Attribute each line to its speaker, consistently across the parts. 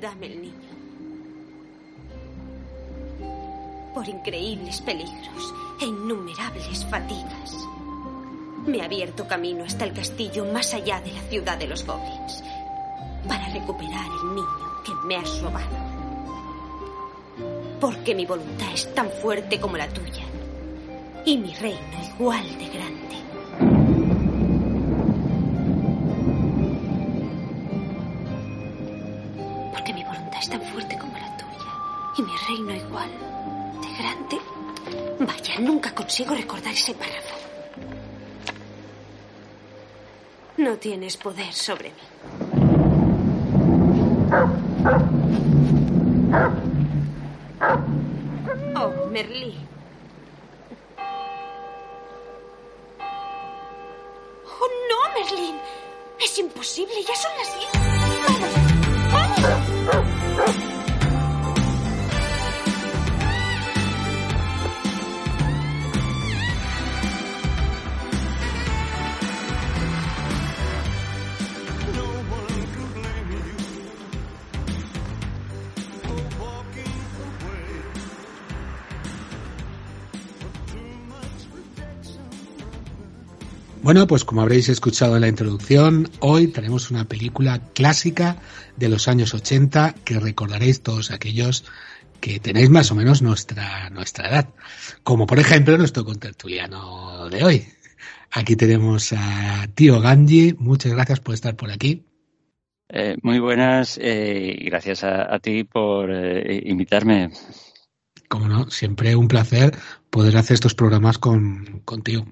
Speaker 1: Dame el niño. Por increíbles peligros e innumerables fatigas, me ha abierto camino hasta el castillo más allá de la ciudad de los goblins para recuperar el niño que me has robado. Porque mi voluntad es tan fuerte como la tuya y mi reino igual de grande. Reino igual de grande. Vaya, nunca consigo recordar ese párrafo. No tienes poder sobre mí. Oh, Merlí. Oh, no, Merlín. Es imposible, ya son las diez.
Speaker 2: Bueno, pues como habréis escuchado en la introducción, hoy tenemos una película clásica de los años 80 que recordaréis todos aquellos que tenéis más o menos nuestra, nuestra edad. Como por ejemplo nuestro contertuliano de hoy. Aquí tenemos a Tío Ganji. Muchas gracias por estar por aquí.
Speaker 3: Eh, muy buenas eh, y gracias a, a ti por eh, invitarme.
Speaker 2: Como no, siempre un placer poder hacer estos programas con, contigo.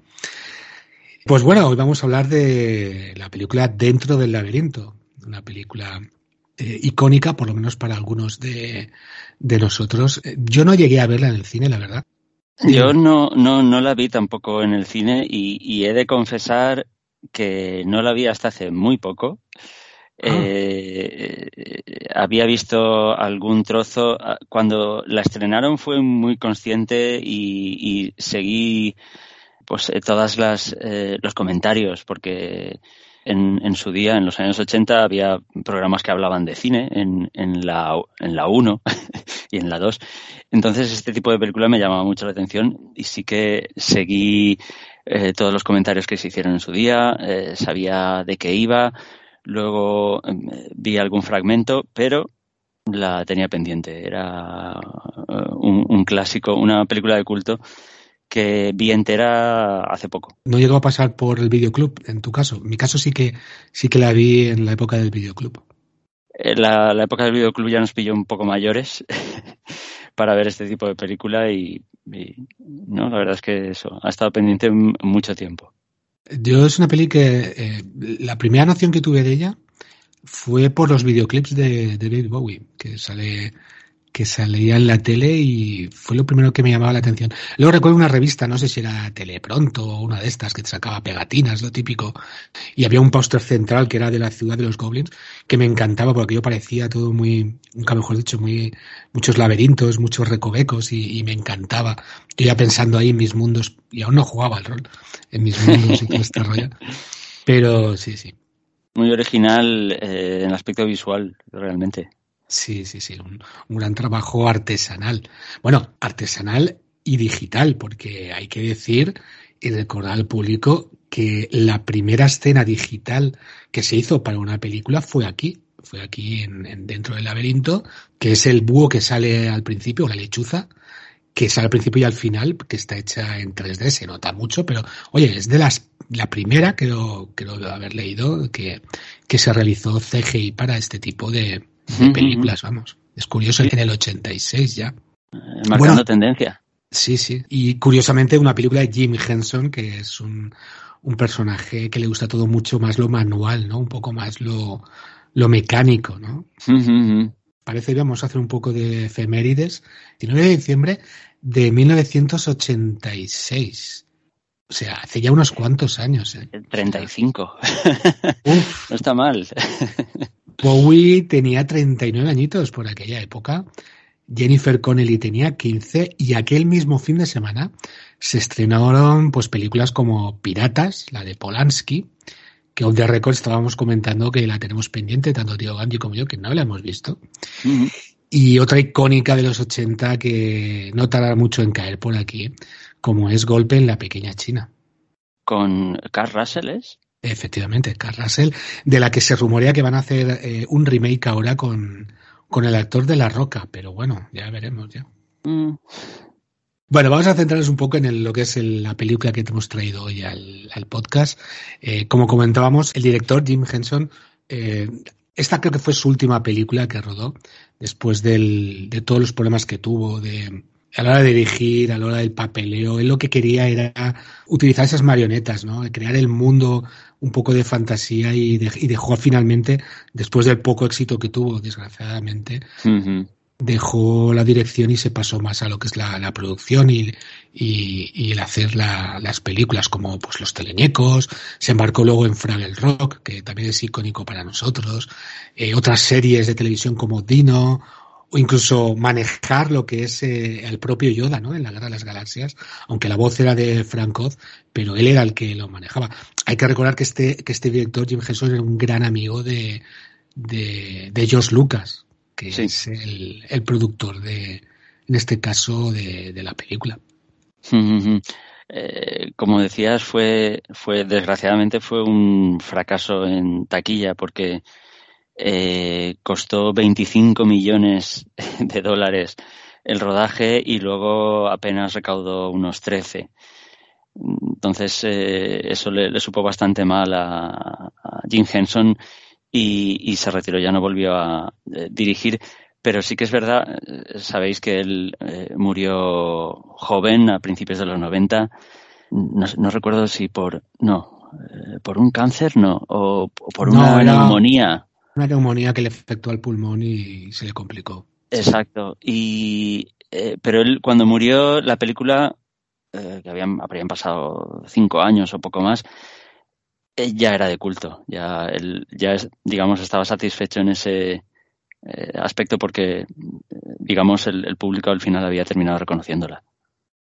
Speaker 2: Pues bueno, hoy vamos a hablar de la película Dentro del laberinto, una película eh, icónica, por lo menos para algunos de, de, nosotros. Yo no llegué a verla en el cine, la verdad.
Speaker 3: Yo no, no, no la vi tampoco en el cine y, y he de confesar que no la vi hasta hace muy poco. Ah. Eh, había visto algún trozo. Cuando la estrenaron fue muy consciente y, y seguí pues eh, todas las eh, los comentarios porque en, en, su día en los años 80 había programas que hablaban de cine en, en la en la 1 y en la 2 entonces este tipo de película me llamaba mucho la atención y sí que seguí eh, todos los comentarios que se hicieron en su día eh, sabía de qué iba. Luego vi algún fragmento pero la tenía pendiente. Era un, un clásico una película de culto que vi entera hace poco.
Speaker 2: No llegó a pasar por el videoclub, en tu caso. En mi caso sí que sí que la vi en la época del videoclub.
Speaker 3: La, la época del videoclub ya nos pilló un poco mayores para ver este tipo de película y, y, no, la verdad es que eso ha estado pendiente mucho tiempo.
Speaker 2: Yo es una peli que eh, la primera noción que tuve de ella fue por los videoclips de, de David Bowie, que sale que salía en la tele y fue lo primero que me llamaba la atención. Luego recuerdo una revista, no sé si era Telepronto o una de estas que sacaba pegatinas, lo típico, y había un póster central que era de la ciudad de los goblins que me encantaba porque yo parecía todo muy, nunca mejor dicho, muy, muchos laberintos, muchos recovecos y, me encantaba. Yo ya pensando ahí en mis mundos, y aún no jugaba el rol, en mis mundos y todo este rollo. Pero sí, sí.
Speaker 3: Muy original eh, en el aspecto visual, realmente.
Speaker 2: Sí, sí, sí, un, un, gran trabajo artesanal. Bueno, artesanal y digital, porque hay que decir y recordar al público que la primera escena digital que se hizo para una película fue aquí, fue aquí en, en dentro del laberinto, que es el búho que sale al principio, la lechuza, que sale al principio y al final, que está hecha en 3D, se nota mucho, pero oye, es de las la primera, creo, creo haber leído, que, que se realizó CGI para este tipo de, de películas, vamos. Es curioso, en el 86 ya.
Speaker 3: Marcando bueno, tendencia.
Speaker 2: Sí, sí. Y curiosamente una película de Jim Henson, que es un, un personaje que le gusta todo mucho más lo manual, ¿no? Un poco más lo, lo mecánico, ¿no?
Speaker 3: Uh -huh.
Speaker 2: Parece que vamos a hacer un poco de efemérides. 19 de diciembre de 1986. O sea, hace ya unos cuantos años. ¿eh?
Speaker 3: 35. Uf. No está mal.
Speaker 2: Bowie tenía 39 añitos por aquella época. Jennifer Connelly tenía 15 y aquel mismo fin de semana se estrenaron pues películas como Piratas, la de Polanski, que on the record estábamos comentando que la tenemos pendiente, tanto Tío Ganji como yo, que no la hemos visto.
Speaker 3: Uh -huh.
Speaker 2: Y otra icónica de los 80 que no tardará mucho en caer por aquí, como es Golpe en la Pequeña China.
Speaker 3: ¿Con Carl Russell es?
Speaker 2: Efectivamente, Carl Russell, de la que se rumorea que van a hacer eh, un remake ahora con, con el actor de La Roca, pero bueno, ya veremos ya.
Speaker 3: Mm.
Speaker 2: Bueno, vamos a centrarnos un poco en el, lo que es el, la película que te hemos traído hoy al, al podcast. Eh, como comentábamos, el director Jim Henson, eh, esta creo que fue su última película que rodó, después del, de todos los problemas que tuvo, de, a la hora de dirigir, a la hora del papeleo, él lo que quería era utilizar esas marionetas, ¿no? Crear el mundo un poco de fantasía y, de, y dejó finalmente, después del poco éxito que tuvo, desgraciadamente,
Speaker 3: uh -huh.
Speaker 2: dejó la dirección y se pasó más a lo que es la, la producción y, y, y, el hacer la, las películas como pues los teleñecos, se embarcó luego en Fraggle Rock, que también es icónico para nosotros, eh, otras series de televisión como Dino, o incluso manejar lo que es eh, el propio Yoda, ¿no? En la Guerra de las Galaxias, aunque la voz era de Frank Oz, pero él era el que lo manejaba. Hay que recordar que este, que este director, Jim Henson, era un gran amigo de, de, de George Lucas, que sí. es el, el, productor de, en este caso, de, de la película.
Speaker 3: -huh. eh, como decías, fue, fue, desgraciadamente fue un fracaso en taquilla porque eh, costó 25 millones de dólares el rodaje y luego apenas recaudó unos 13. Entonces, eh, eso le, le, supo bastante mal a, a Jim Henson y, y, se retiró, ya no volvió a eh, dirigir. Pero sí que es verdad, eh, sabéis que él eh, murió joven, a principios de los 90. No, no recuerdo si por. No, por un cáncer, no, o, o por una no, neumonía
Speaker 2: una neumonía que le afectó al pulmón y se le complicó.
Speaker 3: Exacto. Y eh, pero él cuando murió la película eh, que habían habrían pasado cinco años o poco más eh, ya era de culto. Ya él ya es, digamos estaba satisfecho en ese aspecto porque digamos el público al final había terminado reconociéndola.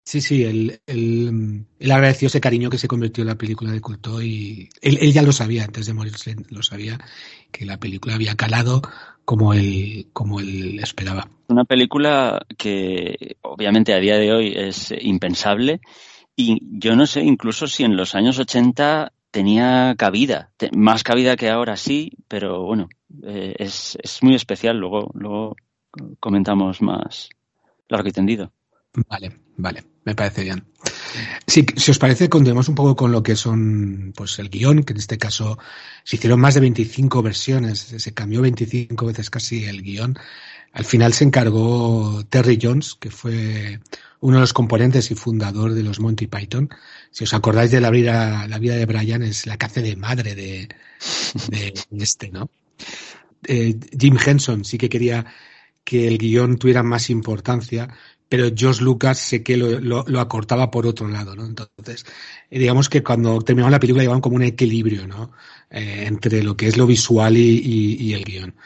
Speaker 2: Sí, sí, él, él, él, agradeció ese cariño que se convirtió en la película de culto y él, él, ya lo sabía antes de morirse, lo sabía que la película había calado como él, como él esperaba.
Speaker 3: Una película que obviamente a día de hoy es impensable y yo no sé incluso si en los años 80 tenía cabida, más cabida que ahora sí, pero bueno, eh, es, es muy especial, luego, luego comentamos más largo y tendido.
Speaker 2: Vale, vale, me parece bien. Sí, si os parece, continuemos un poco con lo que son pues el guion, que en este caso se hicieron más de 25 versiones, se cambió 25 veces casi el guion. Al final se encargó Terry Jones, que fue uno de los componentes y fundador de los Monty Python. Si os acordáis de la vida, la vida de Brian, es la hace de madre de, de este, ¿no? Eh, Jim Henson sí que quería que el guion tuviera más importancia, pero George Lucas sé que lo, lo, lo, acortaba por otro lado, ¿no? Entonces, eh, digamos que cuando terminamos la película llevaban como un equilibrio, ¿no? Eh, entre lo que es lo visual y, y, y, el guion.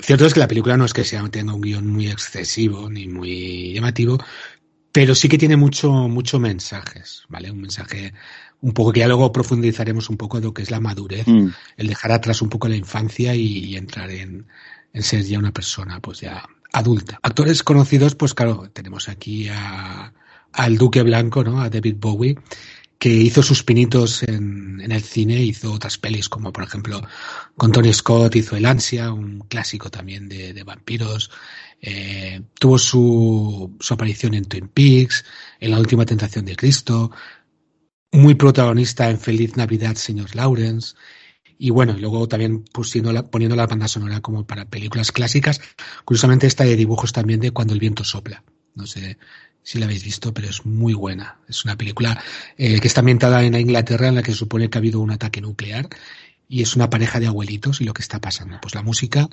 Speaker 2: Cierto es que la película no es que sea tenga un guion muy excesivo ni muy llamativo, pero sí que tiene mucho, mucho mensajes, ¿vale? Un mensaje un poco que ya luego profundizaremos un poco de lo que es la madurez, mm. el dejar atrás un poco la infancia y, entrar en, en, ser ya una persona, pues ya adulta. Actores conocidos, pues claro, tenemos aquí a, al Duque Blanco, ¿no? A David Bowie, que hizo sus pinitos en, en, el cine, hizo otras pelis como por ejemplo con Tony Scott hizo El Ansia, un clásico también de, de vampiros, eh, tuvo su, su, aparición en Twin Peaks, en La Última Tentación de Cristo, muy protagonista en Feliz Navidad, señor Lawrence, y bueno, luego también pusiendo la, poniendo la banda sonora como para películas clásicas, curiosamente esta de dibujos también de Cuando el viento sopla, no sé si la habéis visto, pero es muy buena. Es una película eh, que está ambientada en Inglaterra en la que se supone que ha habido un ataque nuclear y es una pareja de abuelitos y lo que está pasando. Pues la música,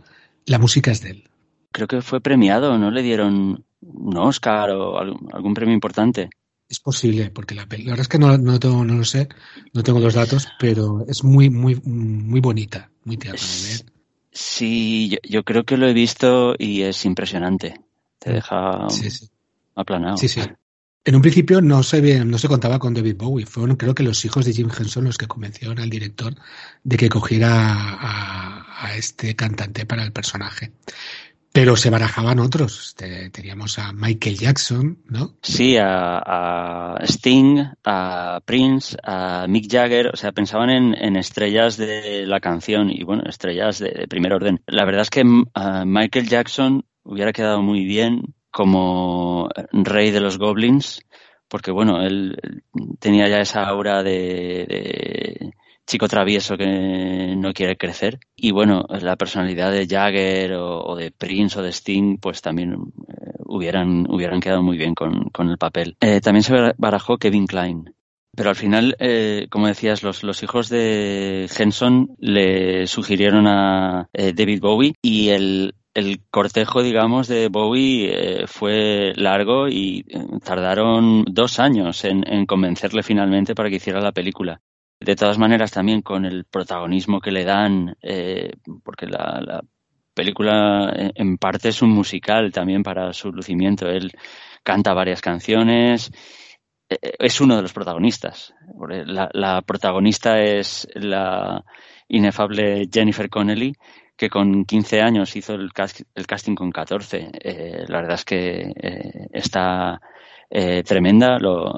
Speaker 2: la música es de él.
Speaker 3: Creo que fue premiado, ¿no? Le dieron un Oscar o algún premio importante.
Speaker 2: Es posible, porque la, la verdad es que no, no, tengo, no lo sé, no tengo los datos, pero es muy, muy, muy bonita, muy tierna
Speaker 3: Sí, yo, yo, creo que lo he visto y es impresionante. Te deja sí, sí aplanado.
Speaker 2: Sí, sí. En un principio no se, no se contaba con David Bowie. Fueron creo que los hijos de Jim Henson los que convencieron al director de que cogiera a, a este cantante para el personaje. Pero se barajaban otros. Teníamos a Michael Jackson, ¿no?
Speaker 3: Sí, a, Sting, a Prince, a Mick Jagger. O sea, pensaban en, estrellas de la canción y, bueno, estrellas de, primer orden. La verdad es que a Michael Jackson hubiera quedado muy bien como rey de los goblins, porque bueno, él tenía ya esa aura de, chico travieso que no quiere crecer. Y bueno, la personalidad de Jagger o, de Prince o de Sting, pues también eh, hubieran, hubieran quedado muy bien con, con el papel. Eh, también se barajó Kevin Klein. Pero al final, eh, como decías, los, los, hijos de Henson le sugirieron a David Bowie y el, el cortejo, digamos, de Bowie fue largo y tardaron dos años en, convencerle finalmente para que hiciera la película. De todas maneras, también con el protagonismo que le dan, eh, porque la, película en parte es un musical también para su lucimiento. Él canta varias canciones, es uno de los protagonistas. La, protagonista es la inefable Jennifer Connelly, que con 15 años hizo el, el casting con 14. Eh, la verdad es que eh, está eh, tremenda, lo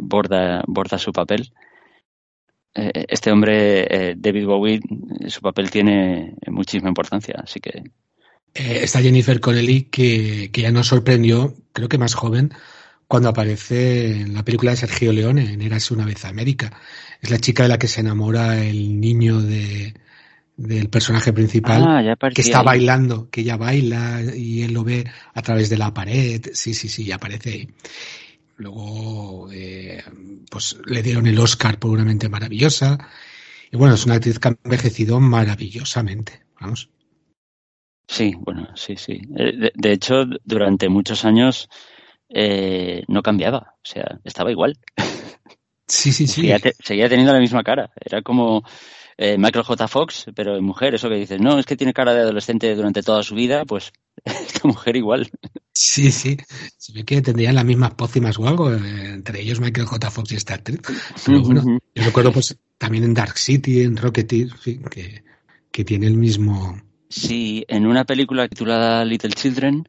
Speaker 3: borda, borda su papel. Este hombre, David Bowie, su papel tiene muchísima importancia, así que.
Speaker 2: está Jennifer Connelly, que, que ya nos sorprendió, creo que más joven, cuando aparece en la película de Sergio Leone, en Érase una vez América. Es la chica de la que se enamora el niño de, del personaje principal
Speaker 3: ah,
Speaker 2: que está bailando, que ella baila y él lo ve a través de la pared. Sí, sí, sí, ya aparece ahí. Luego, eh, pues le dieron el Oscar por una mente maravillosa. Y bueno, es una actriz que ha envejecido maravillosamente. Vamos.
Speaker 3: Sí, bueno, sí, sí. Eh, de, hecho, durante muchos años eh, no cambiaba. O sea, estaba igual.
Speaker 2: Sí, sí, sí.
Speaker 3: seguía teniendo la misma cara. Era como eh, Michael J. Fox, pero en mujer, eso que dices, no, es que tiene cara de adolescente durante toda su vida, pues esta mujer igual.
Speaker 2: Sí, sí, se ve que tendrían las mismas pócimas o algo, eh, entre ellos Michael J. Fox y esta actriz. Pero bueno, yo recuerdo pues también en Dark City, en Rocketeer, que, que tiene el mismo...
Speaker 3: Sí, en una película titulada Little Children,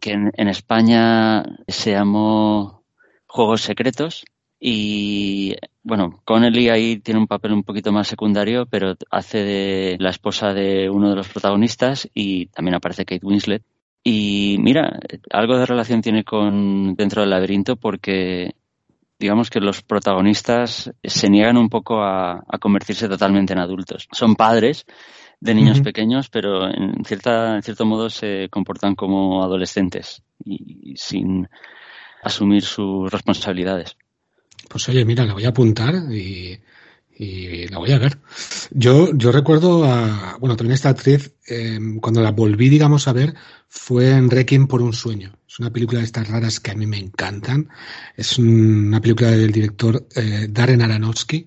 Speaker 3: que en, en España se llamó Juegos Secretos, y bueno, Connelly ahí tiene un papel un poquito más secundario, pero hace de la esposa de uno de los protagonistas y también aparece Kate Winslet. Y mira, algo de relación tiene con Dentro del laberinto porque digamos que los protagonistas se niegan un poco a, convertirse totalmente en adultos. Son padres de niños pequeños, pero en, cierta, en cierto modo se comportan como adolescentes y sin asumir sus responsabilidades.
Speaker 2: Pues oye, mira, la voy a apuntar y, la voy a ver. Yo, yo recuerdo a, bueno, también esta actriz, em, cuando la volví, digamos, a ver, fue en Requiem por un sueño. Es una película de estas raras que a mí me encantan. Es una película del director eh, Darren Aronofsky,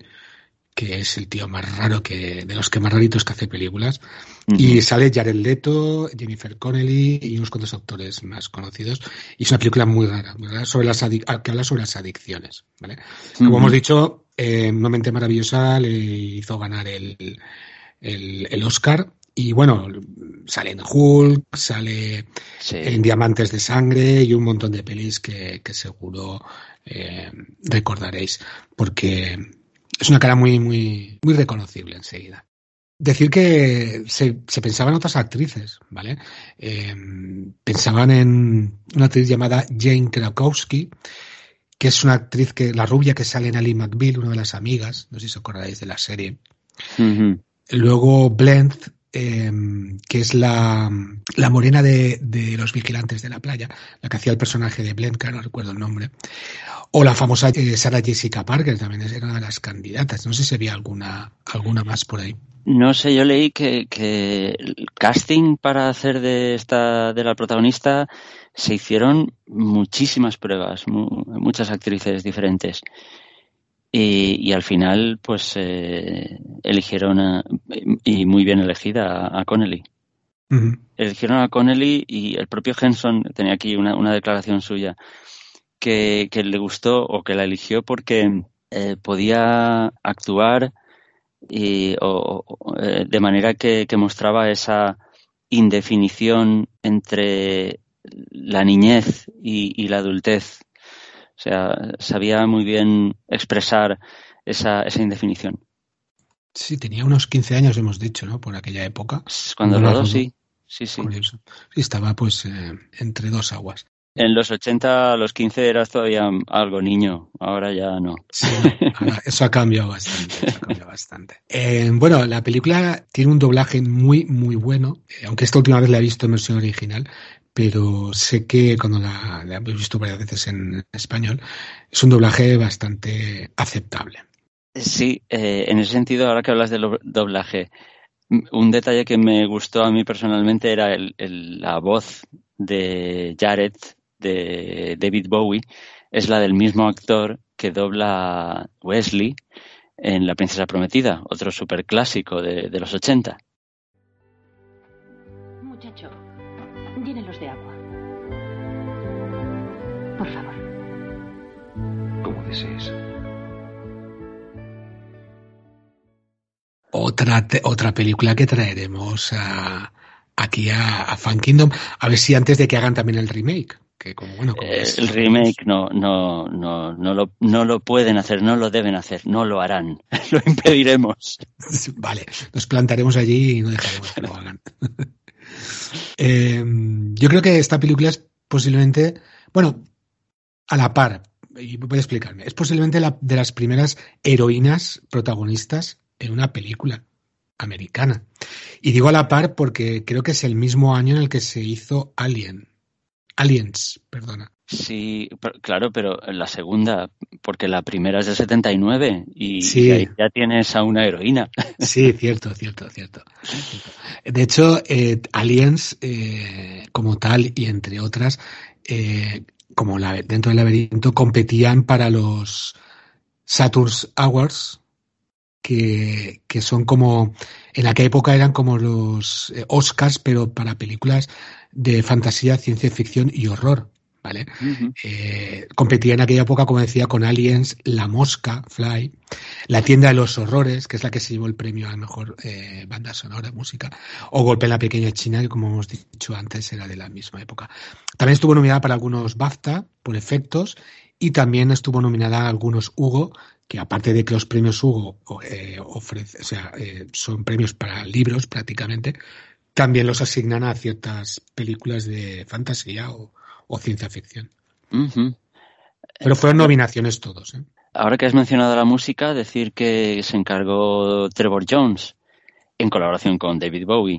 Speaker 2: que es el tío más raro que de los que más raritos que hace películas. Y sale Jared Leto, Jennifer Connelly y unos cuantos actores más conocidos. Y es una película muy rara, sobre las que habla sobre las adicciones. ¿vale? Como hemos dicho, eh, una mente maravillosa le hizo ganar el, el, el Oscar y bueno, sale en Hulk, sale en Diamantes de Sangre y un montón de pelis que, que seguro eh, recordaréis, porque es una cara muy, muy, muy reconocible enseguida. Decir que se, se pensaba en otras actrices, ¿vale? Eh, pensaban en una actriz llamada Jane Krakowski, que es una actriz que, la rubia que sale en Ali McBeal, una de las amigas, no sé si os acordáis de la serie. Luego Blend, Em, que es la, la morena de, de, los vigilantes de la playa, la que hacía el personaje de Blenka, no recuerdo el nombre, o la famosa eh, Sarah Jessica Parker, también era una de las candidatas. No sé si había alguna, alguna más por ahí.
Speaker 3: No sé, yo leí que, que el casting para hacer de esta de la protagonista se hicieron muchísimas pruebas, muchas actrices diferentes. Y, al final, pues eh, eligieron, a, y muy bien elegida, a, Connelly. Eligieron a Connelly y el propio Henson, tenía aquí una, una declaración suya, que, que, le gustó o que la eligió porque eh, podía actuar y, o, eh, de manera que, que mostraba esa indefinición entre la niñez y, y la adultez o sea, sabía muy bien expresar esa, esa indefinición.
Speaker 2: Sí, tenía unos 15 años, hemos dicho, ¿no? Por aquella época.
Speaker 3: Cuando rodó, sí. Sí, sí.
Speaker 2: Sí, estaba pues eh, entre dos aguas.
Speaker 3: En los 80, a los 15 eras todavía algo niño, ahora ya no.
Speaker 2: Sí, eso ha cambiado bastante. Eso ha cambiado bastante. Eh, bueno, la película tiene un doblaje muy, muy bueno, eh, aunque esta última vez la he visto en versión original, pero sé que cuando la, he visto varias veces en español, es un doblaje bastante aceptable.
Speaker 3: Sí, eh, en ese sentido, ahora que hablas del doblaje, un detalle que me gustó a mí personalmente era el, la voz de Jared, de David Bowie, es la del mismo actor que dobla Wesley en La Princesa Prometida, otro superclásico de, de los 80.
Speaker 4: Por favor.
Speaker 5: Como desees.
Speaker 2: Otra, otra película que traeremos a, aquí a, a, Fan Kingdom. A ver si antes de que hagan también el remake. Que como, bueno, como
Speaker 3: eh, el remake no, no, no, no, lo, no lo pueden hacer, no lo deben hacer, no lo harán. lo impediremos.
Speaker 2: Vale, nos plantaremos allí y no dejaremos que lo hagan. Eh, yo creo que esta película es posiblemente, bueno, a la par, y voy a explicarme, es posiblemente la de las primeras heroínas protagonistas en una película americana. Y digo a la par porque creo que es el mismo año en el que se hizo Alien. Aliens, perdona.
Speaker 3: Sí, claro, pero la segunda, porque la primera es de 79 y, y ahí ya tienes a una heroína.
Speaker 2: Sí, cierto, cierto, cierto. De hecho, eh, Aliens eh, como tal y entre otras, eh, como la, dentro del laberinto, competían para los Saturn's Awards, que, que son como, en aquella época eran como los eh, Oscars, pero para películas de fantasía, ciencia ficción y horror. ¿Vale? eh, competía en aquella época, como decía, con Aliens, La Mosca, Fly, La Tienda de los Horrores, que es la que se llevó el premio a la mejor eh, banda sonora, música, o Golpe en la Pequeña China, que como hemos dicho antes era de la misma época. También estuvo nominada para algunos BAFTA por efectos y también estuvo nominada a algunos Hugo, que aparte de que los premios Hugo eh, ofrece, o sea, eh, son premios para libros prácticamente, también los asignan a ciertas películas de fantasía o, o ciencia ficción. Pero fueron nominaciones todos. ¿eh?
Speaker 3: Ahora que has mencionado la música, decir que se encargó Trevor Jones en colaboración con David Bowie.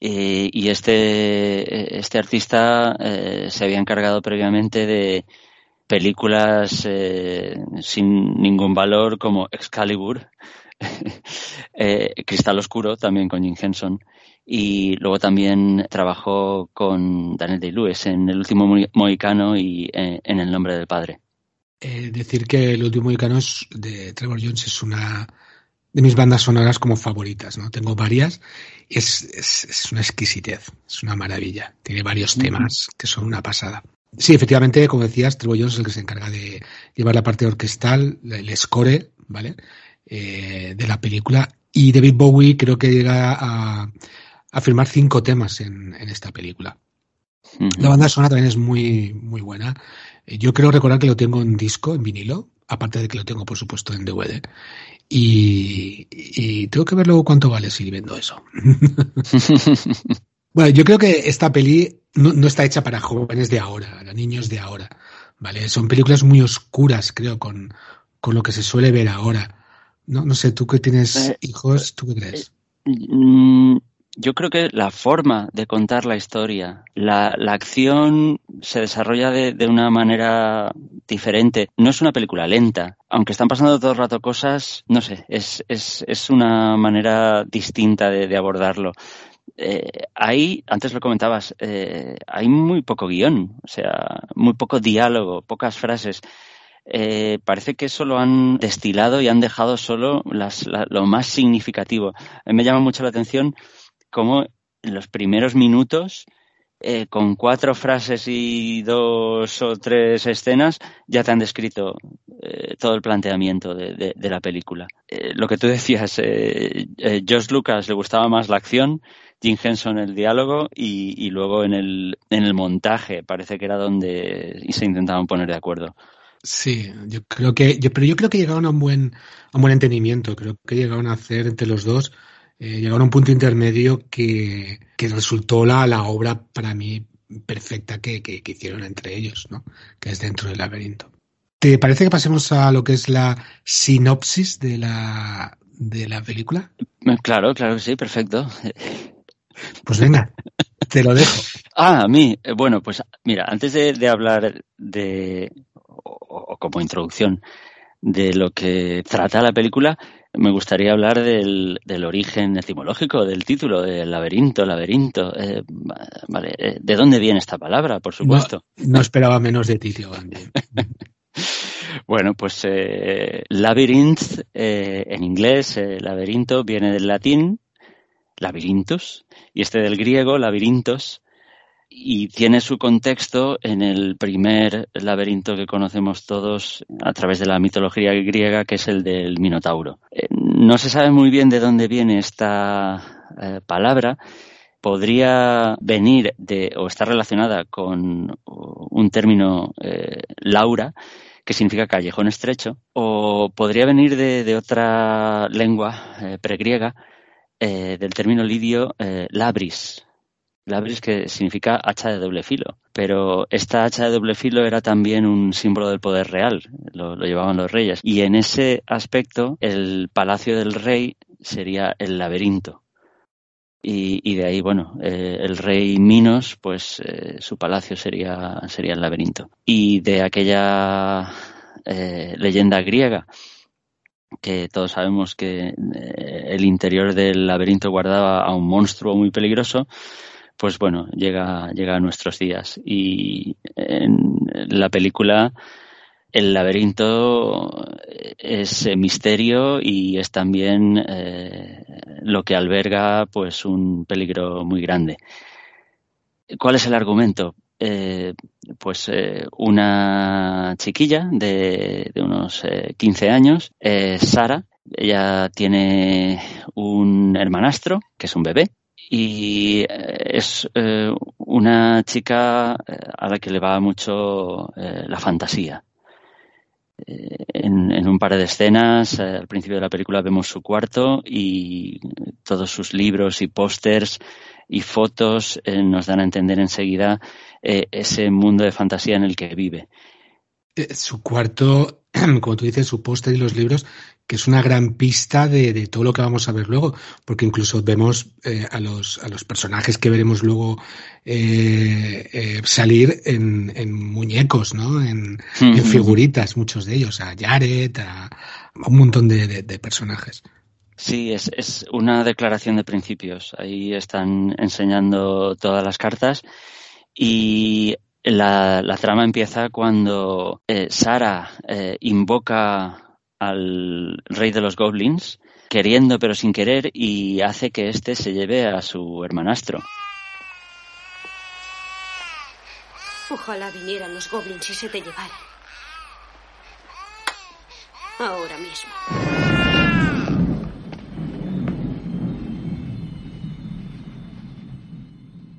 Speaker 3: Eh, y este, este artista eh, se había encargado previamente de películas eh, sin ningún valor como Excalibur, Cristal Oscuro, también con Jim Henson, y luego también trabajó con Daniel Day-Lewis en El último mohicano y eh, en El nombre del padre.
Speaker 2: Eh, decir que El último mohicano es de Trevor Jones es una de mis bandas sonoras como favoritas, ¿no? Tengo varias. Es, es, es una exquisitez, es una maravilla. Tiene varios temas que son una pasada. Sí, efectivamente, como decías, Trevor Jones es el que se encarga de llevar la parte orquestal, el score, ¿vale? Eh, de la película. Y David Bowie creo que llega a, a firmar cinco temas en, en esta película. La banda sonora también es muy, muy buena. Eh, yo creo recordar que lo tengo en disco, en vinilo, aparte de que lo tengo, por supuesto, en DVD. Y, y tengo que ver luego cuánto vale si vendo eso. bueno, yo creo que esta peli no, no, está hecha para jóvenes de ahora, para niños de ahora. ¿Vale? Son películas muy oscuras, creo, con, con lo que se suele ver ahora. No, no sé, tú que tienes eh, hijos, ¿tú qué crees?
Speaker 3: Eh, yo creo que la forma de contar la historia, la, la acción se desarrolla de, de, una manera diferente. No es una película lenta, aunque están pasando todo el rato cosas, no sé, es, es, es una manera distinta de, de abordarlo. Eh, hay, antes lo comentabas, eh, hay muy poco guion, o sea, muy poco diálogo, pocas frases. Eh, parece que solo han destilado y han dejado solo las, la, lo más significativo. Mí me llama mucho la atención cómo en los primeros minutos, eh, con cuatro frases y dos o tres escenas, ya te han descrito eh, todo el planteamiento de, de, la película. Eh, lo que tú decías, Josh Lucas le gustaba más la acción, Jim Henson el diálogo y, luego en el, en el montaje parece que era donde se intentaban poner de acuerdo.
Speaker 2: Sí, yo creo que, pero yo creo que llegaron a un buen, a un buen entendimiento. Creo que llegaron a hacer entre los dos eh, llegaron a un punto intermedio que, que resultó la, la, obra para mí perfecta que, que, que, hicieron entre ellos, ¿no? que es dentro del laberinto. ¿Te parece que pasemos a lo que es la sinopsis de la, de la película?
Speaker 3: Claro, claro que sí, perfecto.
Speaker 2: Pues venga, te lo dejo.
Speaker 3: Ah, a mí. Bueno, pues mira, antes de, de hablar de, o, o como introducción, de lo que trata la película, me gustaría hablar del, del, origen etimológico del título, del laberinto, laberinto. Eh, vale, eh, ¿de dónde viene esta palabra, por supuesto?
Speaker 2: No, no esperaba menos de ti, tío.
Speaker 3: bueno, pues eh, labyrinth eh, en inglés, laberinto, viene del latín, labirintus, y este del griego, labirintos, y tiene su contexto en el primer laberinto que conocemos todos a través de la mitología griega, que es el del Minotauro. Eh, no se sabe muy bien de dónde viene esta eh, palabra. Podría venir de o estar relacionada con un término eh, laura, que significa callejón estrecho, o podría venir de, otra lengua pregriega, del término lidio labris, labris que significa hacha de doble filo. Pero esta hacha de doble filo era también un símbolo del poder real, lo, lo, llevaban los reyes. Y en ese aspecto, el palacio del rey sería el laberinto. Y, y de ahí, bueno, eh, el rey Minos, pues eh, su palacio sería, sería el laberinto. Y de aquella eh, leyenda griega, que todos sabemos que eh, el interior del laberinto guardaba a un monstruo muy peligroso, pues bueno, llega, llega a nuestros días. Y en la película el laberinto es misterio y es también eh, lo que alberga pues un peligro muy grande. ¿Cuál es el argumento? Eh, pues eh, una chiquilla de, de unos 15 años, Sara, ella tiene un hermanastro, que es un bebé, y es eh, una chica eh, a la que le va mucho eh, la fantasía. Eh, en, en, un par de escenas, al principio de la película vemos su cuarto y todos sus libros y pósters y fotos nos dan a entender enseguida ese mundo de fantasía en el que vive.
Speaker 2: Su cuarto, como tú dices, su póster y los libros que es una gran pista de, de, todo lo que vamos a ver luego, porque incluso vemos eh, a, los, a los personajes que veremos luego eh, eh, salir en, en, muñecos, ¿no? En, mm -hmm. en, figuritas, muchos de ellos, a Jared, a, a un montón de, de, de personajes.
Speaker 3: Sí, es, es, una declaración de principios. Ahí están enseñando todas las cartas y la, trama empieza cuando eh, Sara eh, invoca al rey de los goblins queriendo pero sin querer y hace que éste se lleve a su hermanastro.
Speaker 1: Ojalá vinieran los goblins y se te llevaran. Ahora mismo.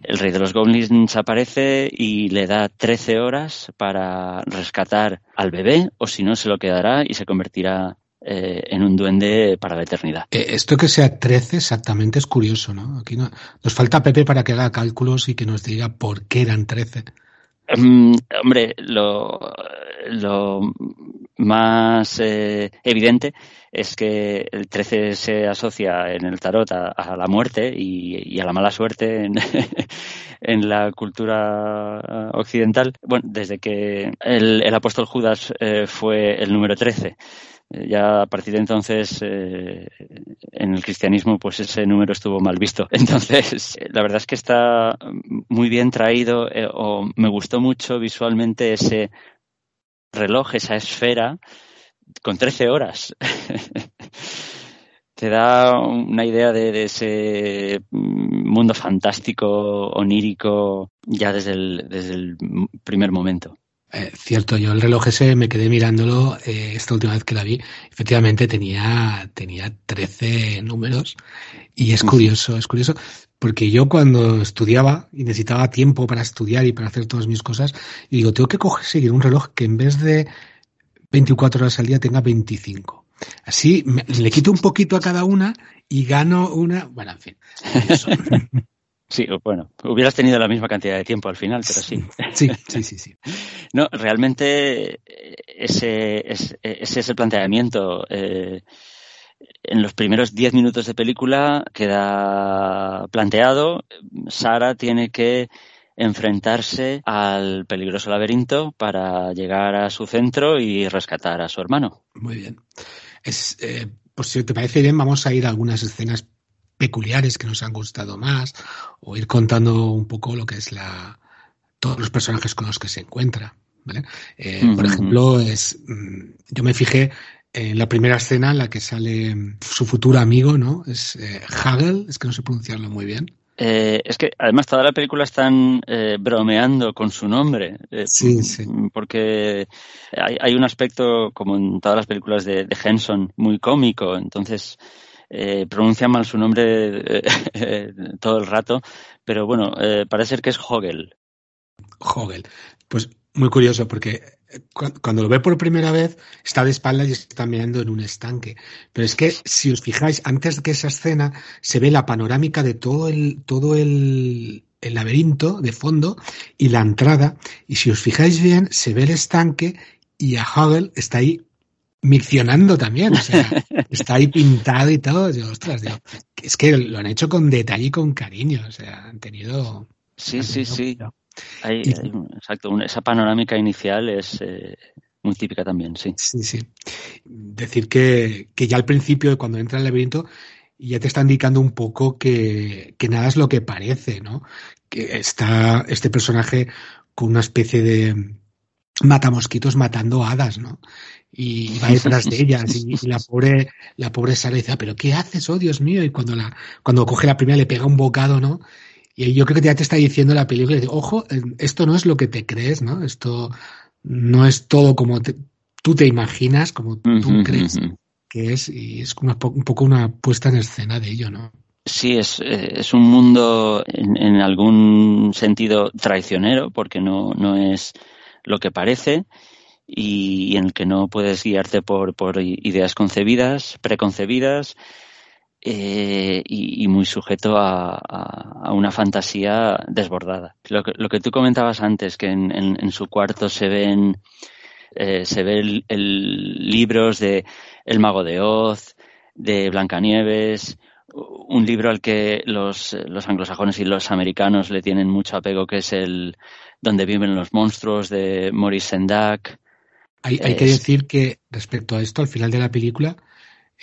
Speaker 3: El rey de los goblins aparece y le da 13 horas para rescatar al bebé, o si no, se lo quedará y se convertirá eh, en un duende para la eternidad.
Speaker 2: Eh, esto que sea 13 exactamente es curioso, ¿no? Aquí no, nos falta Pepe para que haga cálculos y que nos diga por qué eran 13.
Speaker 3: Mm, hombre, lo, más eh, evidente es que el 13 se asocia en el tarot a, la muerte y, a la mala suerte en, la cultura occidental. Bueno, desde que el, apóstol Judas eh, fue el número 13 eh, ya a partir de entonces eh, en el cristianismo pues ese número estuvo mal visto. Entonces la verdad es que está muy bien traído eh, o me gustó mucho visualmente ese reloj, esa esfera con 13 horas. Te da una idea de, ese mundo fantástico, onírico, ya desde desde el primer momento.
Speaker 2: Eh, cierto, yo el reloj ese me quedé mirándolo eh, esta última vez que la vi. Efectivamente tenía, tenía 13 números y es curioso, es curioso porque yo cuando estudiaba y necesitaba tiempo para estudiar y para hacer todas mis cosas, y digo, tengo que coger, seguir un reloj que en vez de 24 horas al día tenga 25. Así me, le quito un poquito a cada una y gano una, bueno, en fin.
Speaker 3: Sí, bueno, hubieras tenido la misma cantidad de tiempo al final, pero sí.
Speaker 2: Sí, sí, sí, sí.
Speaker 3: No, realmente ese, ese, ese es el planteamiento. Eh, en los primeros diez minutos de película queda planteado, Sara tiene que enfrentarse al peligroso laberinto para llegar a su centro y rescatar a su hermano.
Speaker 2: Muy bien. Es, eh, pues si te parece bien, vamos a ir a algunas escenas peculiares que nos han gustado más o ir contando un poco lo que es la todos los personajes con los que se encuentra. ¿vale? Eh, Por ejemplo, es mm, yo me fijé en la primera escena en la que sale su futuro amigo, ¿no? Es eh, Hagel, es que no sé pronunciarlo muy bien.
Speaker 3: Eh, es que además toda la película están eh, bromeando con su nombre. Eh,
Speaker 2: sí, sí.
Speaker 3: Porque hay, hay, un aspecto, como en todas las películas de, de Henson, muy cómico. Entonces, eh, pronuncia mal su nombre eh, todo el rato, pero bueno, eh, parece ser que es Hogel.
Speaker 2: Hogel. Pues muy curioso porque cuando lo ve por primera vez está de espaldas y está mirando en un estanque. Pero es que si os fijáis, antes de que esa escena se ve la panorámica de todo el, todo el, el laberinto de fondo y la entrada. Y si os fijáis bien, se ve el estanque y a Hogel está ahí miccionando también, o sea, está ahí pintado y todo. Yo, ostras, digo, es que lo han hecho con detalle y con cariño, o sea, han tenido.
Speaker 3: Sí, han tenido sí, sí. Hay, y, hay, exacto, esa panorámica inicial es eh, muy típica también, sí.
Speaker 2: Sí, sí. Decir que, que ya al principio, cuando entra el laberinto, ya te está indicando un poco que, que nada es lo que parece, ¿no? Que está este personaje con una especie de mata mosquitos matando hadas, ¿no? Y va detrás de ellas y, y, la pobre la pobre Sara dice, ah, pero ¿qué haces? Oh, Dios mío. Y cuando la cuando coge la primera le pega un bocado, ¿no? Y yo creo que ya te está diciendo la película, ojo, esto no es lo que te crees, ¿no? Esto no es todo como te, tú te imaginas, como tú uh -huh, crees uh -huh. que es, y es una, un poco una puesta en escena de ello, ¿no?
Speaker 3: Sí, es, es un mundo en, en, algún sentido traicionero, porque no, no es lo que parece, y, en el que no puedes guiarte por, por ideas concebidas, preconcebidas, eh, y, muy sujeto a, una fantasía desbordada. Lo que, lo que tú comentabas antes, que en su cuarto se ven eh, se ven el, el, libros de El Mago de Oz, de Blancanieves, un libro al que los, los anglosajones y los americanos le tienen mucho apego, que es el Donde viven los monstruos de Maurice Sendak.
Speaker 2: Hay, hay es... que decir que respecto a esto, al final de la película,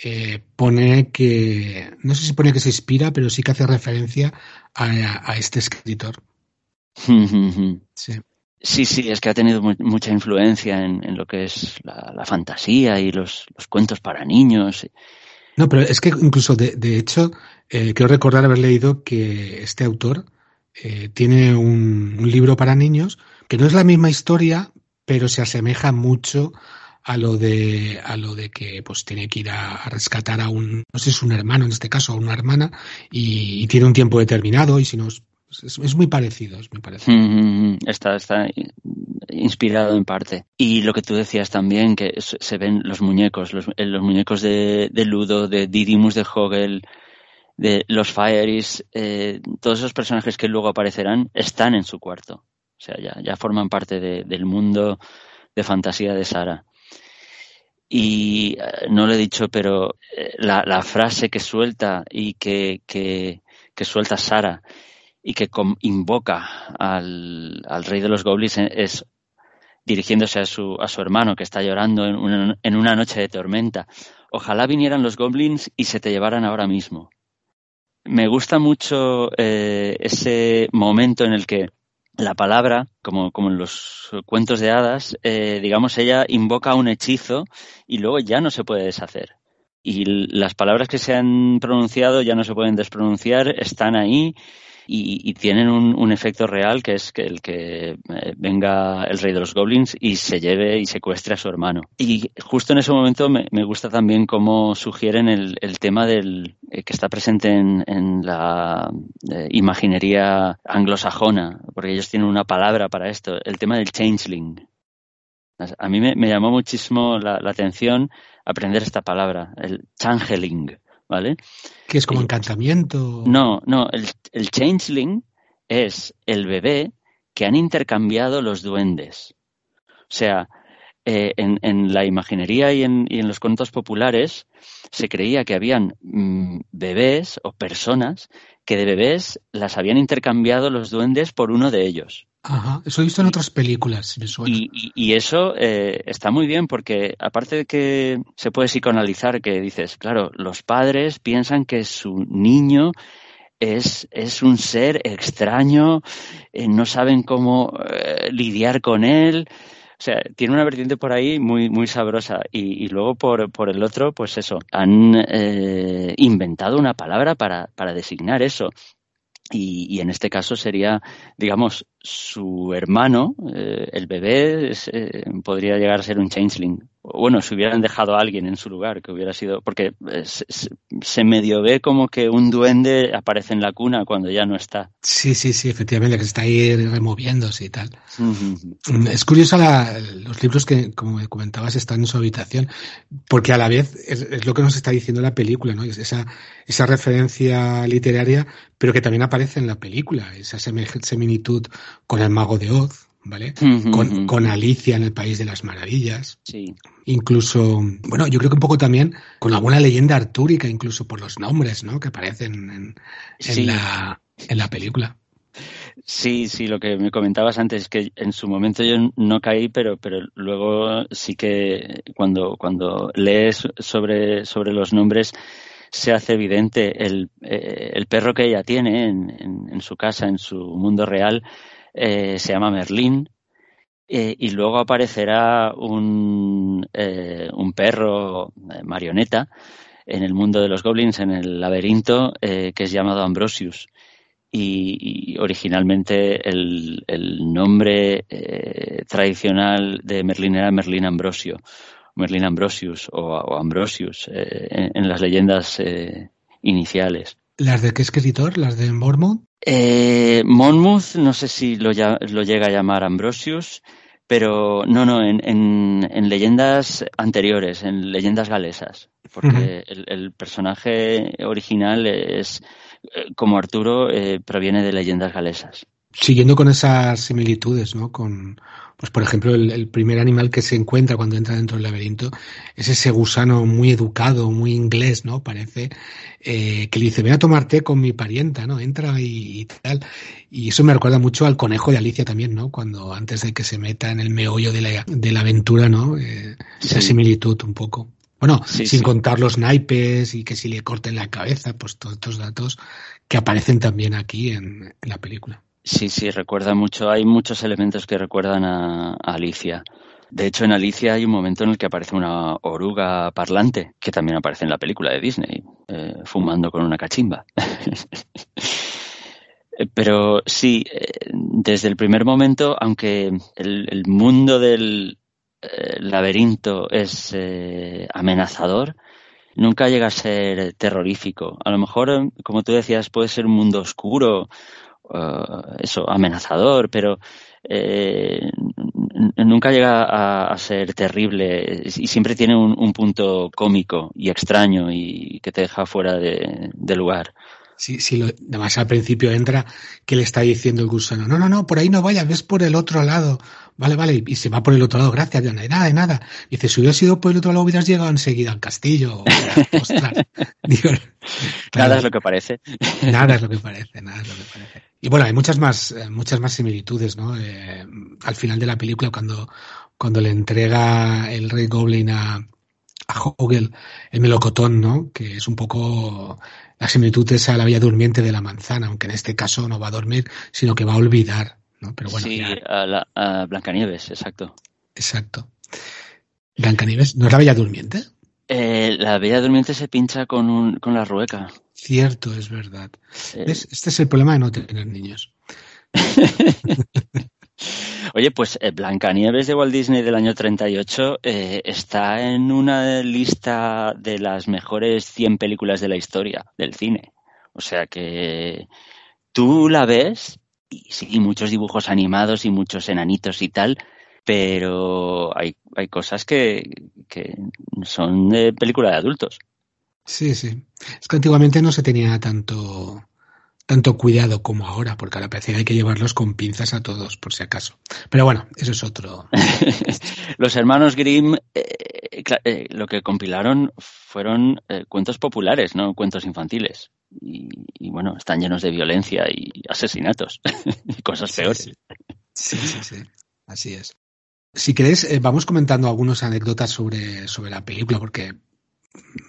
Speaker 2: eh, pone que, no sé si pone que se inspira, pero sí que hace referencia a, a este escritor.
Speaker 3: sí. Sí, sí, es que ha tenido mu mucha influencia en, en, lo que es la, la fantasía y los, los, cuentos para niños.
Speaker 2: No, pero es que incluso de, de hecho, eh, quiero recordar haber leído que este autor eh, tiene un, un, libro para niños que no es la misma historia, pero se asemeja mucho a lo de a lo de que pues tiene que ir a, rescatar a un no sé si es un hermano en este caso a una hermana y, tiene un tiempo determinado y si no es, muy parecido es muy parecido.
Speaker 3: Mm -hmm. está está inspirado en parte. Y lo que tú decías también que se ven los muñecos los, los muñecos de, de, Ludo de Didymus de Hogel de los Fairies eh, todos esos personajes que luego aparecerán están en su cuarto o sea ya, ya forman parte de, del mundo de fantasía de Sara y uh, no lo he dicho, pero eh, la, frase que suelta y que, que, suelta Sara y que invoca al, al, rey de los goblins es dirigiéndose a su, a su hermano que está llorando en una, en una noche de tormenta. Ojalá vinieran los goblins y se te llevaran ahora mismo. Me gusta mucho eh, ese momento en el que la palabra, como, como en los cuentos de hadas, eh, digamos, ella invoca un hechizo y luego ya no se puede deshacer. Y las palabras que se han pronunciado ya no se pueden despronunciar, están ahí y, y tienen un, un, efecto real que es que el que eh, venga el rey de los goblins y se lleve y secuestre a su hermano. Y justo en ese momento me, gusta también cómo sugieren el, tema del eh, que está presente en, en la eh, imaginería anglosajona, porque ellos tienen una palabra para esto, el tema del changeling. A mí me, llamó muchísimo la atención aprender esta palabra, el changeling ¿vale?
Speaker 2: Que es como encantamiento.
Speaker 3: No, no, el, el changeling es el bebé que han intercambiado los duendes. O sea, eh, en, en, la imaginería y en, y en, los cuentos populares se creía que habían mmm, bebés o personas que de bebés las habían intercambiado los duendes por uno de ellos.
Speaker 2: Ajá, eso he visto en otras películas.
Speaker 3: Y, y, y, eso eh, está muy bien porque aparte de que se puede psicoanalizar, que dices, claro, los padres piensan que su niño es, es un ser extraño, eh, no saben cómo eh, lidiar con él. O sea, tiene una vertiente por ahí muy, muy sabrosa. Y, y luego por, por el otro, pues eso, han inventado una palabra para, para designar eso. Y, y, en este caso sería, digamos, su hermano, eh, el bebé, eh, podría llegar a ser un changeling. Bueno, si hubieran dejado a alguien en su lugar, que hubiera sido. Porque eh, se, se, medio ve como que un duende aparece en la cuna cuando ya no está.
Speaker 2: Sí, sí, sí, efectivamente, que se está ahí removiéndose y tal. Uh -huh. Es curioso la, los libros que, como me comentabas, están en su habitación, porque a la vez es, es lo que nos está diciendo la película, ¿no? Esa, esa referencia literaria, pero que también aparece en la película, esa similitud con el mago de Oz, ¿vale? Con, con, Alicia en el País de las Maravillas.
Speaker 3: Sí.
Speaker 2: Incluso, bueno, yo creo que un poco también con alguna leyenda artúrica, incluso por los nombres, ¿no? Que aparecen en, en, sí. la, en la película.
Speaker 3: Sí, sí, lo que me comentabas antes es que en su momento yo no caí, pero, pero luego sí que cuando, cuando lees sobre, sobre los nombres se hace evidente el, eh, el perro que ella tiene en, en, en, su casa, en su mundo real, eh, se llama Merlín, eh, y luego aparecerá un, eh, un perro marioneta en el mundo de los goblins, en el laberinto, que es llamado Ambrosius. Y, originalmente el, el nombre tradicional de Merlín era Merlín Ambrosio, Merlín Ambrosius o, Ambrosius en, las leyendas iniciales.
Speaker 2: ¿Las de qué escritor? ¿Las de Mormont?
Speaker 3: Eh, Monmouth, no sé si lo, lo, llega a llamar Ambrosius, pero no, no, en, en, en leyendas anteriores, en leyendas galesas, porque uh -huh. el, el, personaje original es, eh, como Arturo, eh, proviene de leyendas galesas.
Speaker 2: Siguiendo con esas similitudes, ¿no? Con, pues por ejemplo, el, el, primer animal que se encuentra cuando entra dentro del laberinto es ese gusano muy educado, muy inglés, ¿no? Parece eh, que le dice, ven a tomar té con mi parienta, ¿no? Entra y, y, tal. Y eso me recuerda mucho al conejo de Alicia también, ¿no? Cuando antes de que se meta en el meollo de la, de la aventura, ¿no? Eh, esa similitud un poco. Bueno, sí, sin sí. contar los naipes y que si le corten la cabeza, pues todos estos datos que aparecen también aquí en, en la película.
Speaker 3: Sí, sí, recuerda mucho. Hay muchos elementos que recuerdan a, Alicia. De hecho, en Alicia hay un momento en el que aparece una oruga parlante, que también aparece en la película de Disney, eh, fumando con una cachimba. Pero sí, eh, desde el primer momento, aunque el, mundo del eh, laberinto es amenazador, nunca llega a ser terrorífico. A lo mejor, como tú decías, puede ser un mundo oscuro, eso, amenazador, pero eh, nunca llega a, ser terrible y siempre tiene un, punto cómico y extraño y que te deja fuera de, lugar.
Speaker 2: Sí, sí, además al principio entra que le está diciendo el gusano, no, no, no, por ahí no vayas, ves por el otro lado. Vale, vale, y se va por el otro lado, gracias, no hay nada, de nada. dice, si hubieras ido por el otro lado hubieras llegado enseguida al castillo. Ostras.
Speaker 3: nada es lo que parece.
Speaker 2: Nada es lo que parece, nada es lo que parece. Y bueno, hay muchas más, eh, muchas más similitudes, ¿no? Eh, al final de la película, cuando, cuando le entrega el Rey Goblin a, a Hogel el melocotón, ¿no? Que es un poco la similitud esa la vía durmiente de la manzana, aunque en este caso no va a dormir, sino que va a olvidar, ¿no?
Speaker 3: Pero bueno, sí, a, la, a Blancanieves, exacto.
Speaker 2: Exacto. Blancanieves, ¿no es la bella durmiente?
Speaker 3: Eh, la bella durmiente se pincha con, un, con la rueca.
Speaker 2: Cierto, es verdad. Eh. Este es el problema de no tener niños.
Speaker 3: Oye, pues eh, Blancanieves de Walt Disney del año 38 eh, está en una lista de las mejores 100 películas de la historia del cine. O sea que tú la ves y sí, muchos dibujos animados y muchos enanitos y tal, pero hay, hay cosas que, que son de película de adultos.
Speaker 2: Sí, sí. Es que antiguamente no se tenía tanto tanto cuidado como ahora, porque ahora parece que hay que llevarlos con pinzas a todos, por si acaso. Pero bueno, eso es otro.
Speaker 3: Los hermanos Grimm eh, eh, lo que compilaron fueron eh, cuentos populares, no cuentos infantiles. Y, bueno, están llenos de violencia y asesinatos y cosas peores.
Speaker 2: Sí, sí, sí, así es. Si queréis, vamos comentando algunas anécdotas sobre, sobre la película, porque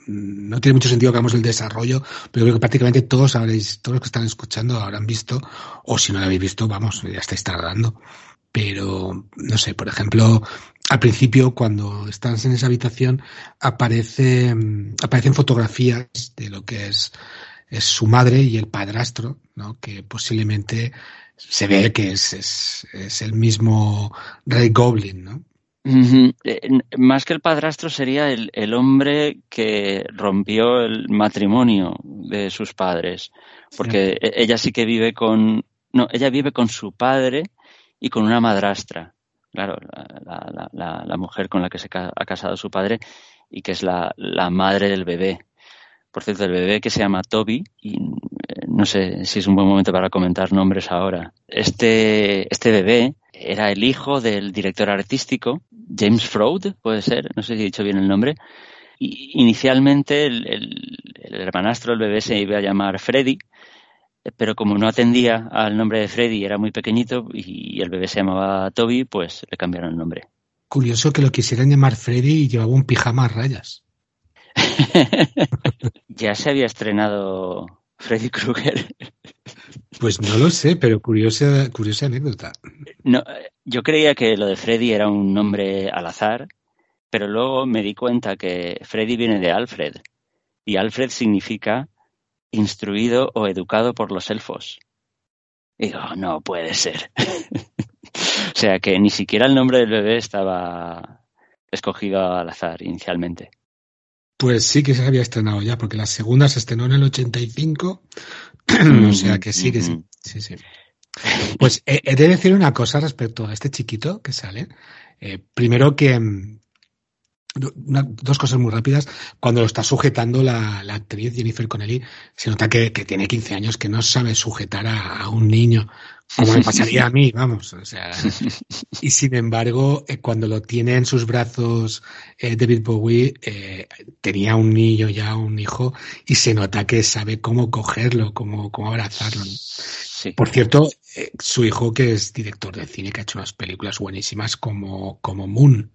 Speaker 2: no tiene mucho sentido que hagamos el desarrollo, pero creo que prácticamente todos habréis, todos los que están escuchando habrán visto, o si no lo habéis visto, vamos, ya estáis tardando. Pero, no sé, por ejemplo, al principio, cuando estás en esa habitación, aparece, aparecen fotografías de lo que es, es su madre y el padrastro, ¿no? que posiblemente se ve que es, es, es el mismo Rey Goblin, ¿no?
Speaker 3: Eh, más que el padrastro sería el, el, hombre que rompió el matrimonio de sus padres, porque e, ella sí que vive con, no, ella vive con su padre y con una madrastra, claro, la, la, la, mujer con la que se ha casado su padre y que es la, madre del bebé. Por cierto, el bebé que se llama Toby, y eh, no sé si es un buen momento para comentar nombres ahora. Este, este bebé era el hijo del director artístico, James Fraud, puede ser, no sé si he dicho bien el nombre. Y inicialmente el, el, hermanastro del bebé se iba a llamar Freddy, pero como no atendía al nombre de Freddy, era muy pequeñito y el bebé se llamaba Toby, pues le cambiaron el nombre.
Speaker 2: Curioso que lo quisieran llamar Freddy y llevaba un pijama a rayas.
Speaker 3: ya se había estrenado Freddy Krueger.
Speaker 2: Pues no lo sé, pero curiosa, curiosa anécdota.
Speaker 3: No, yo creía que lo de Freddy era un nombre al azar, pero luego me di cuenta que Freddy viene de Alfred, y Alfred significa instruido o educado por los elfos. digo, no puede ser. o sea que ni siquiera el nombre del bebé estaba escogido al azar inicialmente.
Speaker 2: Pues sí que se había estrenado ya, porque la segunda se estrenó en el 85, o sea que sí que sí. sí, sí. Pues he, de decir una cosa respecto a este chiquito que sale. Eh, primero que dos cosas muy rápidas. Cuando lo está sujetando la, actriz Jennifer Connelly, se nota que, tiene 15 años, que no sabe sujetar a un niño como me pasaría a mí, vamos. O sea, y sin embargo, eh, cuando lo tiene en sus brazos eh, David Bowie, eh, tenía un niño ya, un hijo, y se nota que sabe cómo cogerlo, cómo, cómo abrazarlo. Por cierto, su hijo, que es director de cine, que ha hecho unas películas buenísimas como, como Moon,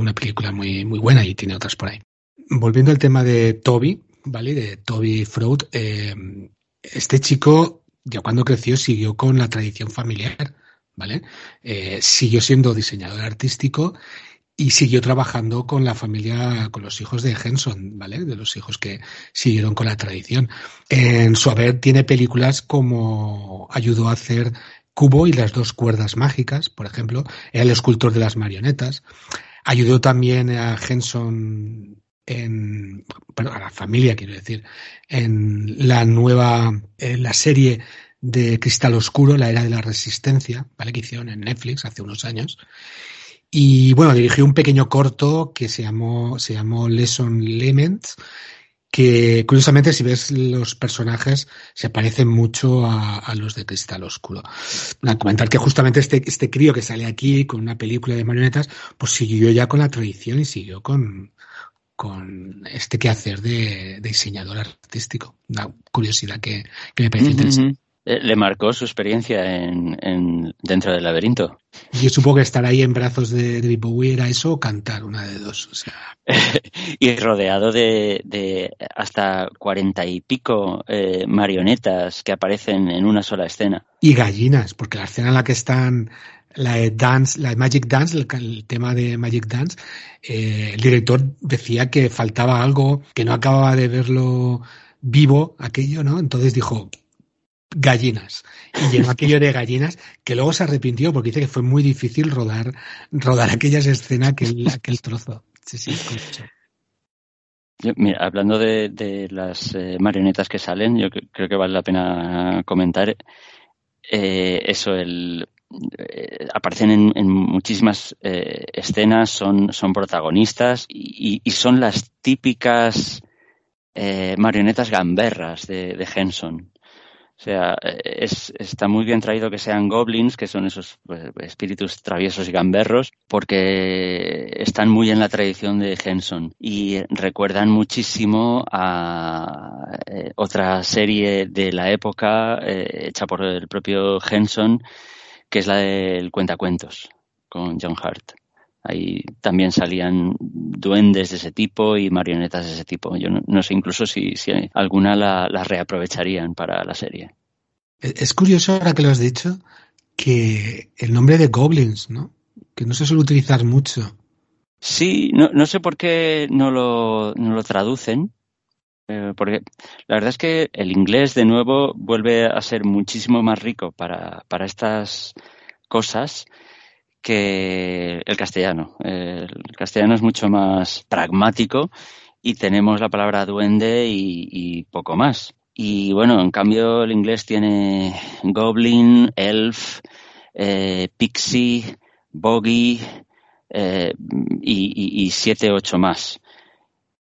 Speaker 2: una película muy, muy buena y tiene otras por ahí. Volviendo al tema de Toby, ¿vale? De Toby Fraud, este chico ya cuando creció siguió con la tradición familiar, ¿vale? Eh, siguió siendo diseñador artístico y siguió trabajando con la familia, con los hijos de Henson, ¿vale? De los hijos que siguieron con la tradición. En su haber tiene películas como ayudó a hacer Cubo y las dos cuerdas mágicas, por ejemplo, era el escultor de las marionetas. Ayudó también a Henson en, bueno, a la familia, quiero decir, en la nueva, en la serie de Cristal Oscuro, la era de la resistencia, ¿vale? Que hicieron en Netflix hace unos años. Y bueno, dirigió un pequeño corto que se llamó, se llamó Lesson Laments, que curiosamente si ves los personajes se parecen mucho a, los de Cristal Oscuro. A comentar que justamente este, este crío que sale aquí con una película de marionetas, pues siguió ya con la tradición y siguió con, con este quehacer de, de diseñador artístico. Una curiosidad que, que me parece interesante.
Speaker 3: Eh, le marcó su experiencia en, dentro del laberinto.
Speaker 2: Yo supongo que estar ahí en brazos de David Bowie era eso o cantar, una de dos.
Speaker 3: y rodeado de, hasta cuarenta y pico eh, marionetas que aparecen en una sola escena.
Speaker 2: Y gallinas, porque la escena en la que están la dance, la Magic Dance, el, tema de Magic Dance, eh, el director decía que faltaba algo, que no acababa de verlo vivo aquello, ¿no? Entonces dijo, gallinas. Y llenó aquello de gallinas que luego se arrepintió porque dice que fue muy difícil rodar, rodar aquellas escenas, aquel, aquel trozo. Sí, sí,
Speaker 3: mira, hablando de, las eh, marionetas que salen, yo creo que vale la pena comentar eh, eso, el, eh, aparecen en, muchísimas escenas, son, son protagonistas y, son las típicas marionetas gamberras de, de Henson. O sea, es, está muy bien traído que sean goblins, que son esos pues, espíritus traviesos y gamberros, porque están muy en la tradición de Henson y recuerdan muchísimo a eh, otra serie de la época eh, hecha por el propio Henson, que es la del Cuentacuentos, con John Hart. Ahí también salían duendes de ese tipo y marionetas de ese tipo. Yo no, sé incluso si, alguna la, reaprovecharían para la serie.
Speaker 2: Es curioso ahora que lo has dicho que el nombre de Goblins, ¿no? Que no se suele utilizar mucho.
Speaker 3: Sí, no, no sé por qué no lo, no lo traducen, eh, porque la verdad es que el inglés de nuevo vuelve a ser muchísimo más rico para, para estas cosas que el castellano. El castellano es mucho más pragmático y tenemos la palabra duende y, poco más. Y bueno, en cambio el inglés tiene goblin, elf, eh, pixie, bogey eh, y, siete, ocho más.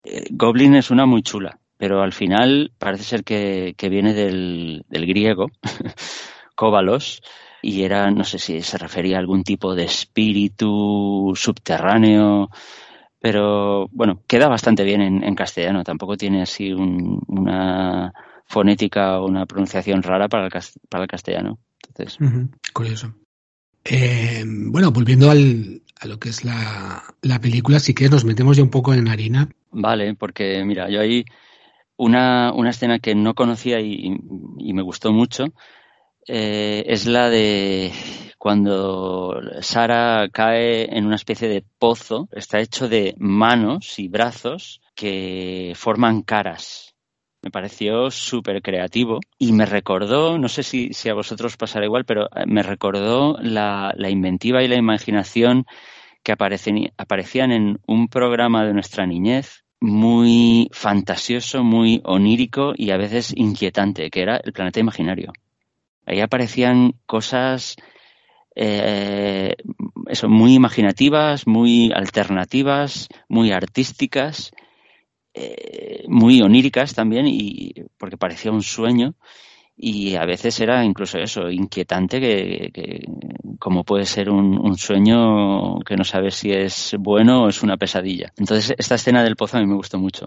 Speaker 3: Eh, goblin es una muy chula, pero al final parece ser que, viene del, del griego, kóbalos, y era, no sé si se refería a algún tipo de espíritu subterráneo, pero bueno, queda bastante bien en, castellano, tampoco tiene así una fonética o una pronunciación rara para el, para el castellano. Entonces.
Speaker 2: Curioso. Eh, bueno, volviendo al, a lo que es la, la película, si que nos metemos ya un poco en harina.
Speaker 3: Vale, porque mira, yo hay una, una escena que no conocía y, y me gustó mucho, eh, es la de cuando Sara cae en una especie de pozo. Está hecho de manos y brazos que forman caras. Me pareció súper creativo y me recordó, no sé si, a vosotros pasará igual, pero eh, me recordó la, inventiva y la imaginación que aparecían en un programa de nuestra niñez muy fantasioso, muy onírico y a veces inquietante, que era el planeta imaginario. Ahí aparecían cosas eh, eso, muy imaginativas, muy alternativas, muy artísticas, eh, muy oníricas también, y porque parecía un sueño y a veces era incluso eso, inquietante, que, como puede ser un, sueño que no sabes si es bueno o es una pesadilla. Entonces, esta escena del pozo a mí me gustó mucho.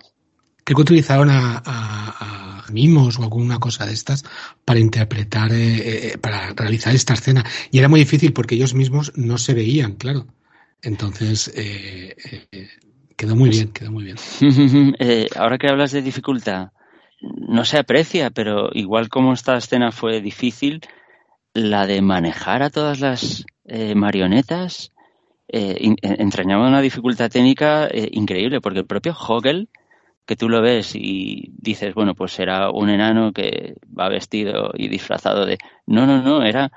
Speaker 2: Creo que utilizaron a mimos o alguna cosa de estas para interpretar, eh, eh, para realizar esta escena. Y era muy difícil porque ellos mismos no se veían, claro. Entonces, eh, quedó muy bien, quedó muy bien.
Speaker 3: ahora que hablas de dificultad, no se aprecia, pero igual como esta escena fue difícil, la de manejar a todas las eh, marionetas eh, eh, entrañaba una dificultad técnica eh, increíble, porque el propio Hogel, que tú lo ves y dices, bueno, pues será un enano que va vestido y disfrazado de... No, no, no, era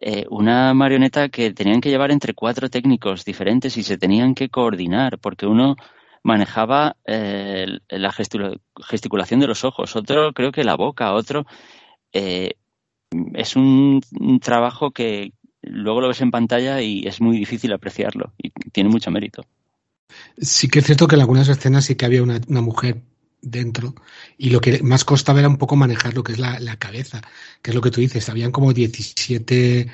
Speaker 3: eh, una marioneta que tenían que llevar entre cuatro técnicos diferentes y se tenían que coordinar, porque uno manejaba eh, la gesticu- gesticulación de los ojos, otro creo que la boca, otro... eh, es un trabajo que luego lo ves en pantalla y es muy difícil apreciarlo y tiene mucho mérito.
Speaker 2: Sí que es cierto que en algunas escenas sí que había una, una mujer dentro y lo que más costaba era un poco manejar lo que es la, la cabeza, que es lo que tú dices, habían como 17,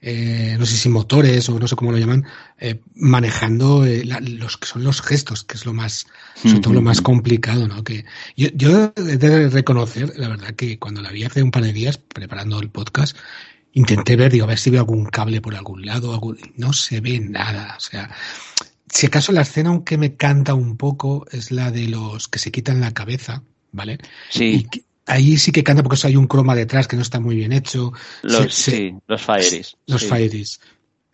Speaker 2: eh, no sé si motores o no sé cómo lo llaman, eh, manejando eh, la- los que son los gestos, que es lo más, sobre todo lo más complicado, ¿no? Que yo, yo he de reconocer, la verdad, que cuando la vi hace un par de días preparando el podcast, intenté ver, digo, a ver si veo algún cable por algún lado, algún- no se ve nada, o sea, si acaso la escena, aunque me canta un poco, es la de los que se quitan la cabeza, ¿vale? Y
Speaker 3: Sí,
Speaker 2: que- ahí sí que canta porque eso hay un croma detrás que no está muy bien hecho.
Speaker 3: los,
Speaker 2: se- se-
Speaker 3: sí, los Fieries.
Speaker 2: los
Speaker 3: sí.
Speaker 2: Fairies.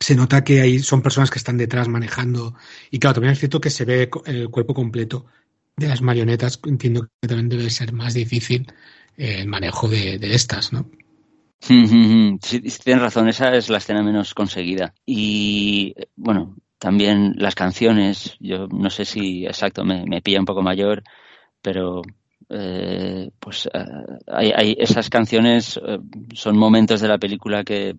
Speaker 2: Se nota que ahí son personas que están detrás manejando. Y claro, también es cierto que se ve el cuerpo completo de las marionetas. Entiendo que también debe ser más difícil el manejo de, de estas, ¿no?
Speaker 3: Sí, sí, tienes razón, esa es la escena menos conseguida. Y eh, bueno, también las canciones, yo no sé si exacto, me, pilla un poco mayor, pero eh, pues eh, hay, hay esas canciones eh, son momentos de la película que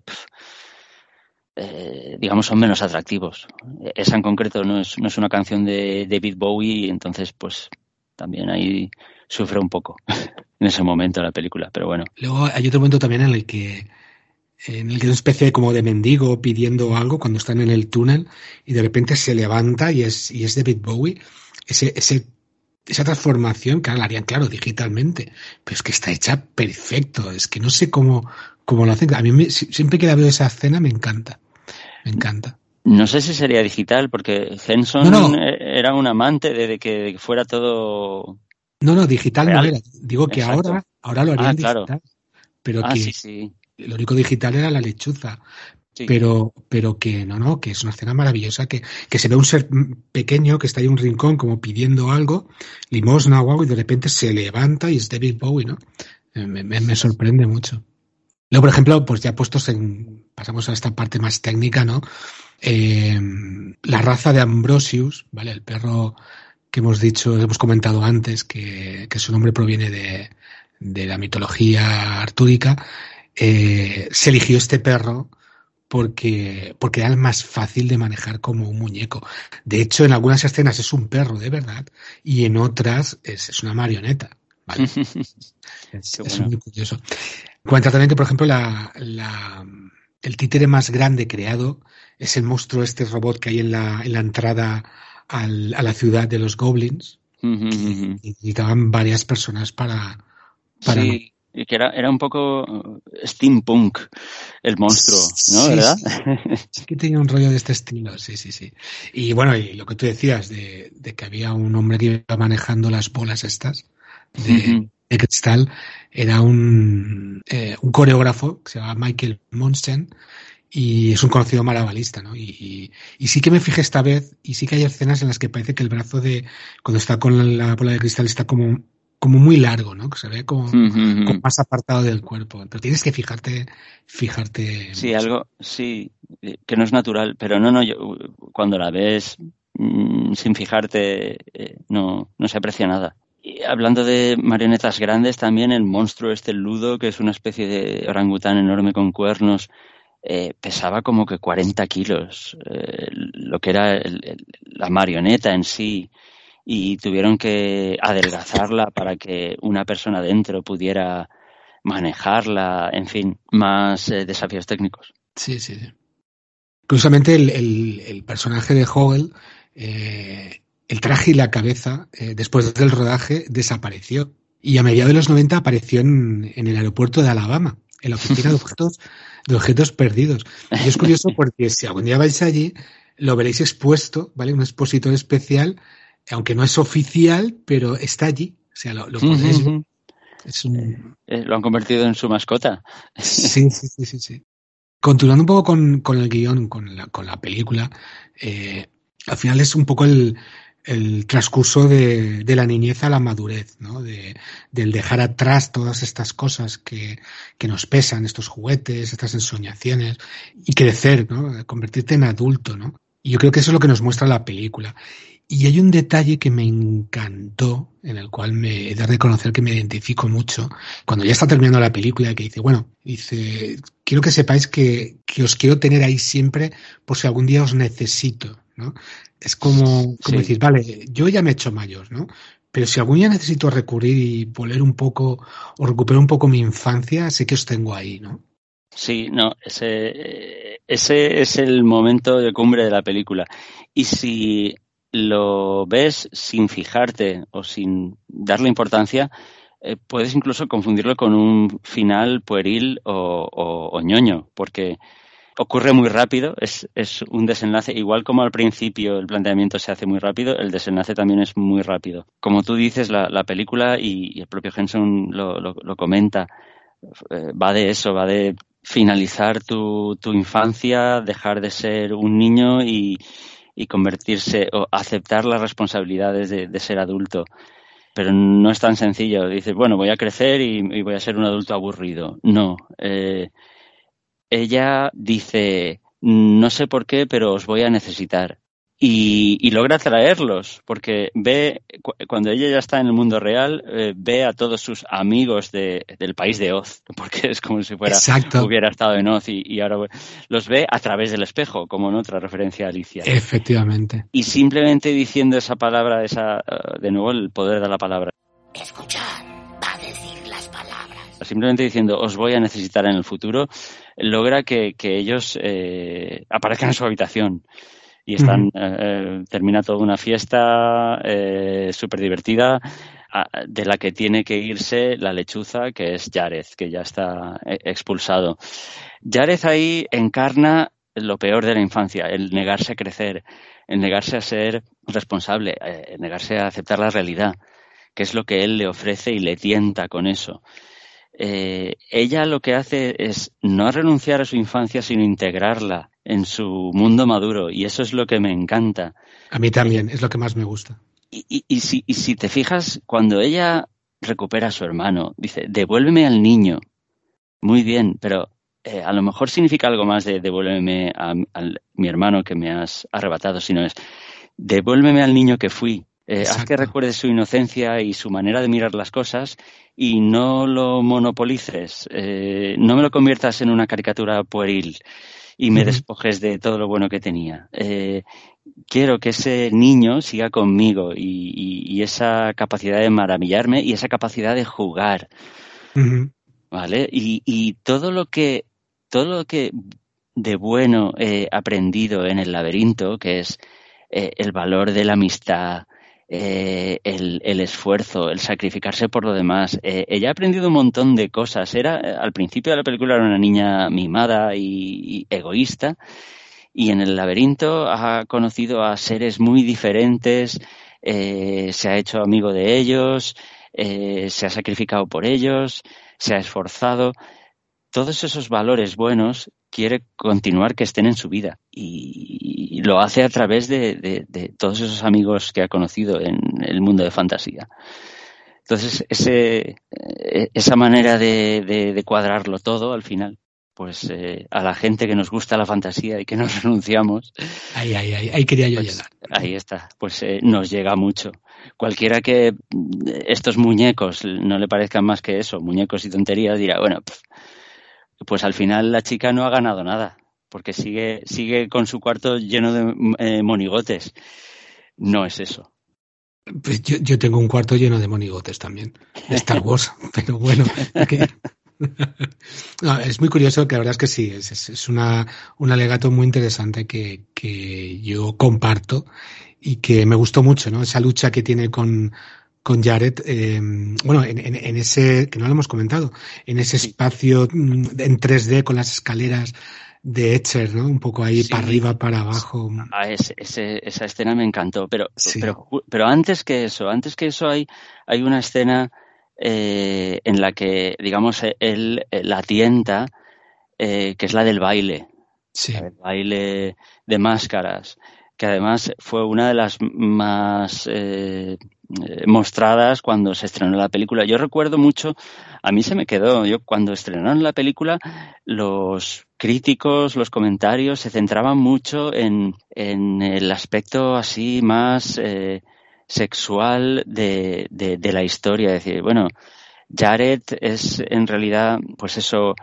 Speaker 3: eh, digamos son menos atractivos. Esa en concreto no es, no es una canción de David Bowie, entonces pues también ahí sufre un poco en ese momento la película, pero bueno.
Speaker 2: Luego hay otro momento también en el que en el que es una especie como de mendigo pidiendo algo cuando están en el túnel y de repente se levanta y es, y es David Bowie. Ese, ese, esa transformación, claro, la harían claro digitalmente, pero es que está hecha perfecto. Es que no sé cómo, cómo lo hacen. A mí me- si- siempre que la veo esa escena me encanta. Me encanta.
Speaker 3: No sé si sería digital, porque Henson
Speaker 2: No, no.
Speaker 3: era un amante de, de que, de que fuera todo.
Speaker 2: No, no, digital
Speaker 3: Real.
Speaker 2: no era. Digo que
Speaker 3: Exacto.
Speaker 2: ahora, ahora lo harían
Speaker 3: Ah, claro.
Speaker 2: digital. Pero
Speaker 3: Ah,
Speaker 2: que
Speaker 3: sí, sí.
Speaker 2: Lo único digital era la lechuza.
Speaker 3: sí.
Speaker 2: pero pero que no no que es una escena maravillosa que, que se ve un ser pequeño que está ahí en un rincón como pidiendo algo limosna o algo y de repente se levanta y es David Bowie no Eh, me, me- me sorprende mucho luego por ejemplo pues ya puestos en pasamos a esta parte más técnica no Eh, la raza de Ambrosius vale el perro que hemos dicho hemos comentado antes que, que su nombre proviene de, de la mitología artúrica eh, se eligió este perro porque, porque era el más fácil de manejar como un muñeco. De hecho, en algunas escenas es un perro de verdad y en otras es, es una marioneta. ¿vale? Es, muy curioso. Cuenta también que, por ejemplo, la, la- el títere más grande creado es el monstruo, este robot que hay en la, en la entrada al- a la ciudad de los goblins. Y necesitaban varias personas para, para
Speaker 3: Sí, y que era, era un poco steampunk el monstruo, ¿no?
Speaker 2: Sí,
Speaker 3: ¿Verdad?
Speaker 2: Sí que tenía un rollo de este estilo, sí, sí, sí. Y bueno, y lo que tú decías de, de que había un hombre que iba manejando las bolas estas de, cristal, era un, eh, un coreógrafo que se llama Michael Monsen y es un conocido marabalista, ¿no? Y, y, y sí que me fijé esta vez y sí que hay escenas en las que parece que el brazo de, cuando está con la bola de cristal está como, como muy largo, ¿no? Que se ve como, más apartado del cuerpo. Pero tienes que fijarte, fijarte.
Speaker 3: Sí,
Speaker 2: mucho.
Speaker 3: algo, sí, eh, que no es natural, pero no, no, yo, cuando la ves mm, sin fijarte, eh, no, no se aprecia nada. Y hablando de marionetas grandes, también el monstruo este ludo, que es una especie de orangután enorme con cuernos, eh, pesaba como que 40 kilos, eh, lo que era el- el- la marioneta en sí, y tuvieron que adelgazarla para que una persona dentro pudiera manejarla, en fin, más eh, desafíos técnicos.
Speaker 2: Sí, sí, sí. Curiosamente, el, el- personaje de Hogel, eh, el traje y la cabeza, eh, después del rodaje, desapareció. Y a mediados de los 90 apareció en, en el aeropuerto de Alabama, en la oficina de objetos, de objetos perdidos. Y es curioso porque si algún día vais allí, lo veréis expuesto, ¿vale? Un expositor especial, aunque no es oficial, pero está allí. O sea, lo, lo. Es un...
Speaker 3: Eh, Lo han convertido en su mascota.
Speaker 2: Sí, sí, sí, sí, sí. Continuando un poco con, con el guion, con la, con la película, eh, al final es un poco el, el transcurso de, de, la niñez a la madurez, ¿no? De, del dejar atrás todas estas cosas que, que, nos pesan, estos juguetes, estas ensoñaciones, y crecer, ¿no? Convertirte en adulto, ¿no? Y yo creo que eso es lo que nos muestra la película. Y hay un detalle que me encantó, en el cual me he de reconocer que me identifico mucho, cuando ya está terminando la película, que dice, bueno, dice, quiero que sepáis que, que os quiero tener ahí siempre por si algún día os necesito, ¿no? Es como, como sí. decir, vale, yo ya me he hecho mayor, ¿no? Pero si algún día necesito recurrir y volver un poco o recuperar un poco mi infancia, sé que os tengo ahí, ¿no?
Speaker 3: Sí, no, ese, ese es el momento de cumbre de la película. Y si lo ves sin fijarte o sin darle importancia, eh, puedes incluso confundirlo con un final pueril o, ñoño, porque ocurre muy rápido, es, es, un desenlace, igual como al principio el planteamiento se hace muy rápido, el desenlace también es muy rápido. Como tú dices, la, la película, y, el propio Henson lo, lo, lo comenta, eh, va de eso, va de finalizar tu, tu, infancia, dejar de ser un niño y, y convertirse o aceptar las responsabilidades de, ser adulto. Pero no es tan sencillo. Dices, bueno, voy a crecer y, y voy a ser un adulto aburrido. No. Eh, ella dice, no sé por qué, pero os voy a necesitar. Y, y, logra atraerlos, porque ve, cuando ella ya está en el mundo real, eh, ve a todos sus amigos de, del país de Oz, porque es como si fuera,
Speaker 2: Exacto.
Speaker 3: hubiera estado en Oz y, y, ahora los ve a través del espejo, como en otra referencia a Alicia.
Speaker 2: Efectivamente.
Speaker 3: Y simplemente diciendo esa palabra, esa, uh, de nuevo el poder de la palabra.
Speaker 4: Escuchad, va a decir las palabras.
Speaker 3: Simplemente diciendo, os voy a necesitar en el futuro, logra que, que ellos eh, aparezcan en su habitación y están, uh -huh. eh, termina toda una fiesta eh, súper divertida de la que tiene que irse la lechuza, que es Jareth, que ya está eh, expulsado. Jareth ahí encarna lo peor de la infancia, el negarse a crecer, el negarse a ser responsable, eh, el negarse a aceptar la realidad, que es lo que él le ofrece y le tienta con eso. Eh, ella lo que hace es no renunciar a su infancia, sino integrarla en su mundo maduro y eso es lo que me encanta.
Speaker 2: A mí también, es lo que más me gusta.
Speaker 3: Y, y, y, si, y si, te fijas, cuando ella recupera a su hermano, dice, devuélveme al niño. Muy bien, pero eh, a lo mejor significa algo más de devuélveme a, a, mi hermano que me has arrebatado, sino es, devuélveme al niño que fui. Eh, haz que recuerde su inocencia y su manera de mirar las cosas y no lo monopolices, eh, no me lo conviertas en una caricatura pueril y me uh -huh. despojes de todo lo bueno que tenía. Eh, quiero que ese niño siga conmigo y, y, y, esa capacidad de maravillarme y esa capacidad de jugar. Uh -huh. ¿Vale? Y, y, todo lo que, todo lo que de bueno he aprendido en el laberinto, que es eh, el valor de la amistad, eh, el, esfuerzo, el sacrificarse por lo demás. Eh, ella ha aprendido un montón de cosas. Era, al principio de la película era una niña mimada y, egoísta, y en el laberinto ha conocido a seres muy diferentes, eh, se ha hecho amigo de ellos, eh, se ha sacrificado por ellos, se ha esforzado. Todos esos valores buenos quiere continuar que estén en su vida y, lo hace a través de, de, de, todos esos amigos que ha conocido en el mundo de fantasía. Entonces, ese, eh, esa manera de, de, cuadrarlo todo al final pues eh, a la gente que nos gusta la fantasía y que nos renunciamos.
Speaker 2: Ahí, ahí, ahí, ahí quería yo
Speaker 3: pues,
Speaker 2: llegar.
Speaker 3: Ahí está, pues eh, nos llega mucho. Cualquiera que estos muñecos no le parezcan más que eso, muñecos y tonterías, dirá, bueno, pues al final la chica no ha ganado nada, porque sigue, sigue con su cuarto lleno de eh, monigotes. No es eso.
Speaker 2: Pues yo, yo, tengo un cuarto lleno de monigotes también, de Star Wars, pero bueno. Es muy curioso que la verdad es que sí, es, es, es una, un alegato muy interesante que, que, yo comparto y que me gustó mucho, ¿no? Esa lucha que tiene con, con Jared, eh, bueno, en, en, en, ese, que no lo hemos comentado, en ese espacio mm, en 3D con las escaleras de Etcher, ¿no? Un poco ahí sí. para arriba, para abajo.
Speaker 3: Ah, ese, ese, esa escena me encantó, pero, sí. pero, pero antes que eso, antes que eso hay, hay una escena eh, en la que, digamos, él la tienta eh, que es la del baile.
Speaker 2: Sí.
Speaker 3: El baile de máscaras, que además fue una de las más eh, mostradas cuando se estrenó la película. Yo recuerdo mucho, a mí se me quedó, yo cuando estrenaron la película, los críticos, los comentarios se centraban mucho en, en el aspecto así más eh, sexual de, de, de la historia. Es decir, bueno, Jared es en realidad, pues eso,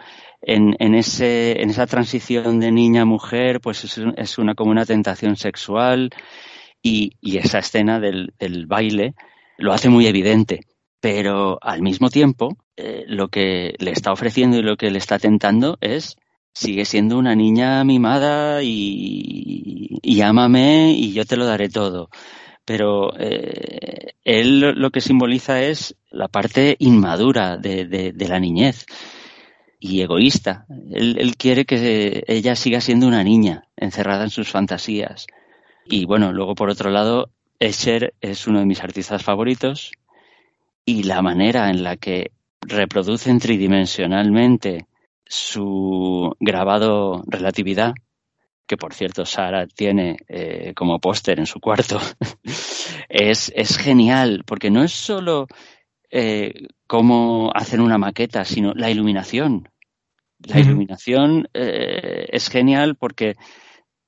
Speaker 3: en, en, ese, en esa transición de niña a mujer, pues es, es una como una tentación sexual y, y esa escena del, baile lo hace muy evidente. Pero al mismo tiempo, eh, lo que le está ofreciendo y lo que le está tentando es sigue siendo una niña mimada y, y ámame y yo te lo daré todo. Pero eh, él lo que simboliza es la parte inmadura de, la niñez y egoísta. Él, quiere que ella siga siendo una niña, encerrada en sus fantasías. Y bueno, luego por otro lado, Escher es uno de mis artistas favoritos y la manera en la que reproducen tridimensionalmente su grabado Relatividad, que por cierto Sara tiene eh, como póster en su cuarto, es, es genial, porque no es solo eh, cómo hacen una maqueta, sino la iluminación. La iluminación eh, es genial porque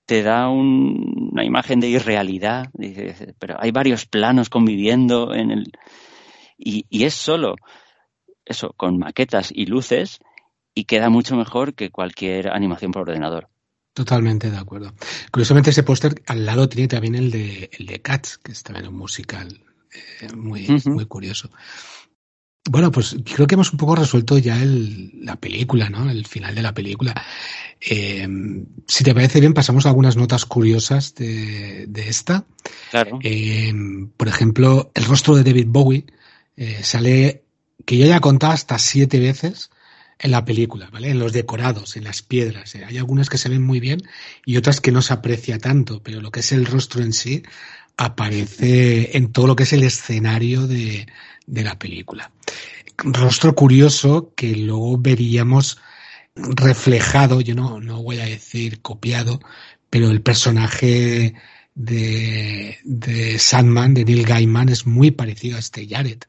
Speaker 3: te da un, una imagen de irrealidad, dice, pero hay varios planos conviviendo en el y, y, es solo eso, con maquetas y luces y queda mucho mejor que cualquier animación por ordenador.
Speaker 2: Totalmente de acuerdo. Curiosamente ese póster al lado tiene también el de el de Cats, que es también un musical eh, muy, uh -huh. muy curioso. Bueno, pues creo que hemos un poco resuelto ya el, la película, ¿no? El final de la película. Eh, si te parece bien, pasamos a algunas notas curiosas de, de esta.
Speaker 3: Claro.
Speaker 2: Eh, por ejemplo, el rostro de David Bowie eh, sale, que yo ya he contado hasta siete veces en la película, ¿vale? En los decorados, en las piedras. ¿eh? Hay algunas que se ven muy bien y otras que no se aprecia tanto, pero lo que es el rostro en sí aparece en todo lo que es el escenario de, de la película. Rostro curioso que luego veríamos reflejado, yo no, no voy a decir copiado, pero el personaje de, de Sandman, de Neil Gaiman, es muy parecido a este Jared.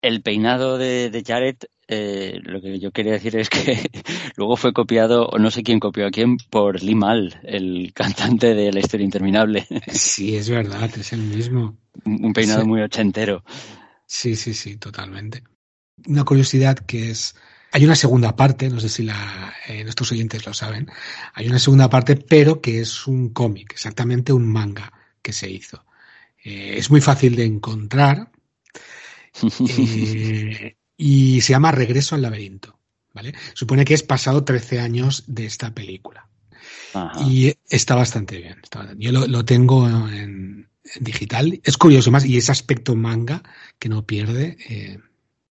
Speaker 3: El peinado de, de Jared, eh, lo que yo quería decir es que luego fue copiado, o no sé quién copió a quién, por Lee Mal, el cantante de La Historia Interminable.
Speaker 2: Sí, es verdad, es el mismo.
Speaker 3: Un peinado sí. muy ochentero.
Speaker 2: Sí, sí, sí, totalmente. Una curiosidad que es, hay una segunda parte, no sé si la, eh, nuestros oyentes lo saben, hay una segunda parte, pero que es un cómic, exactamente un manga que se hizo. Eh, es muy fácil de encontrar eh, y se llama Regreso al laberinto. ¿vale? Supone que es pasado 13 años de esta película. Ajá. Y está bastante bien. Está, yo lo, lo tengo en, digital. Es curioso más, y ese aspecto manga que no pierde, eh,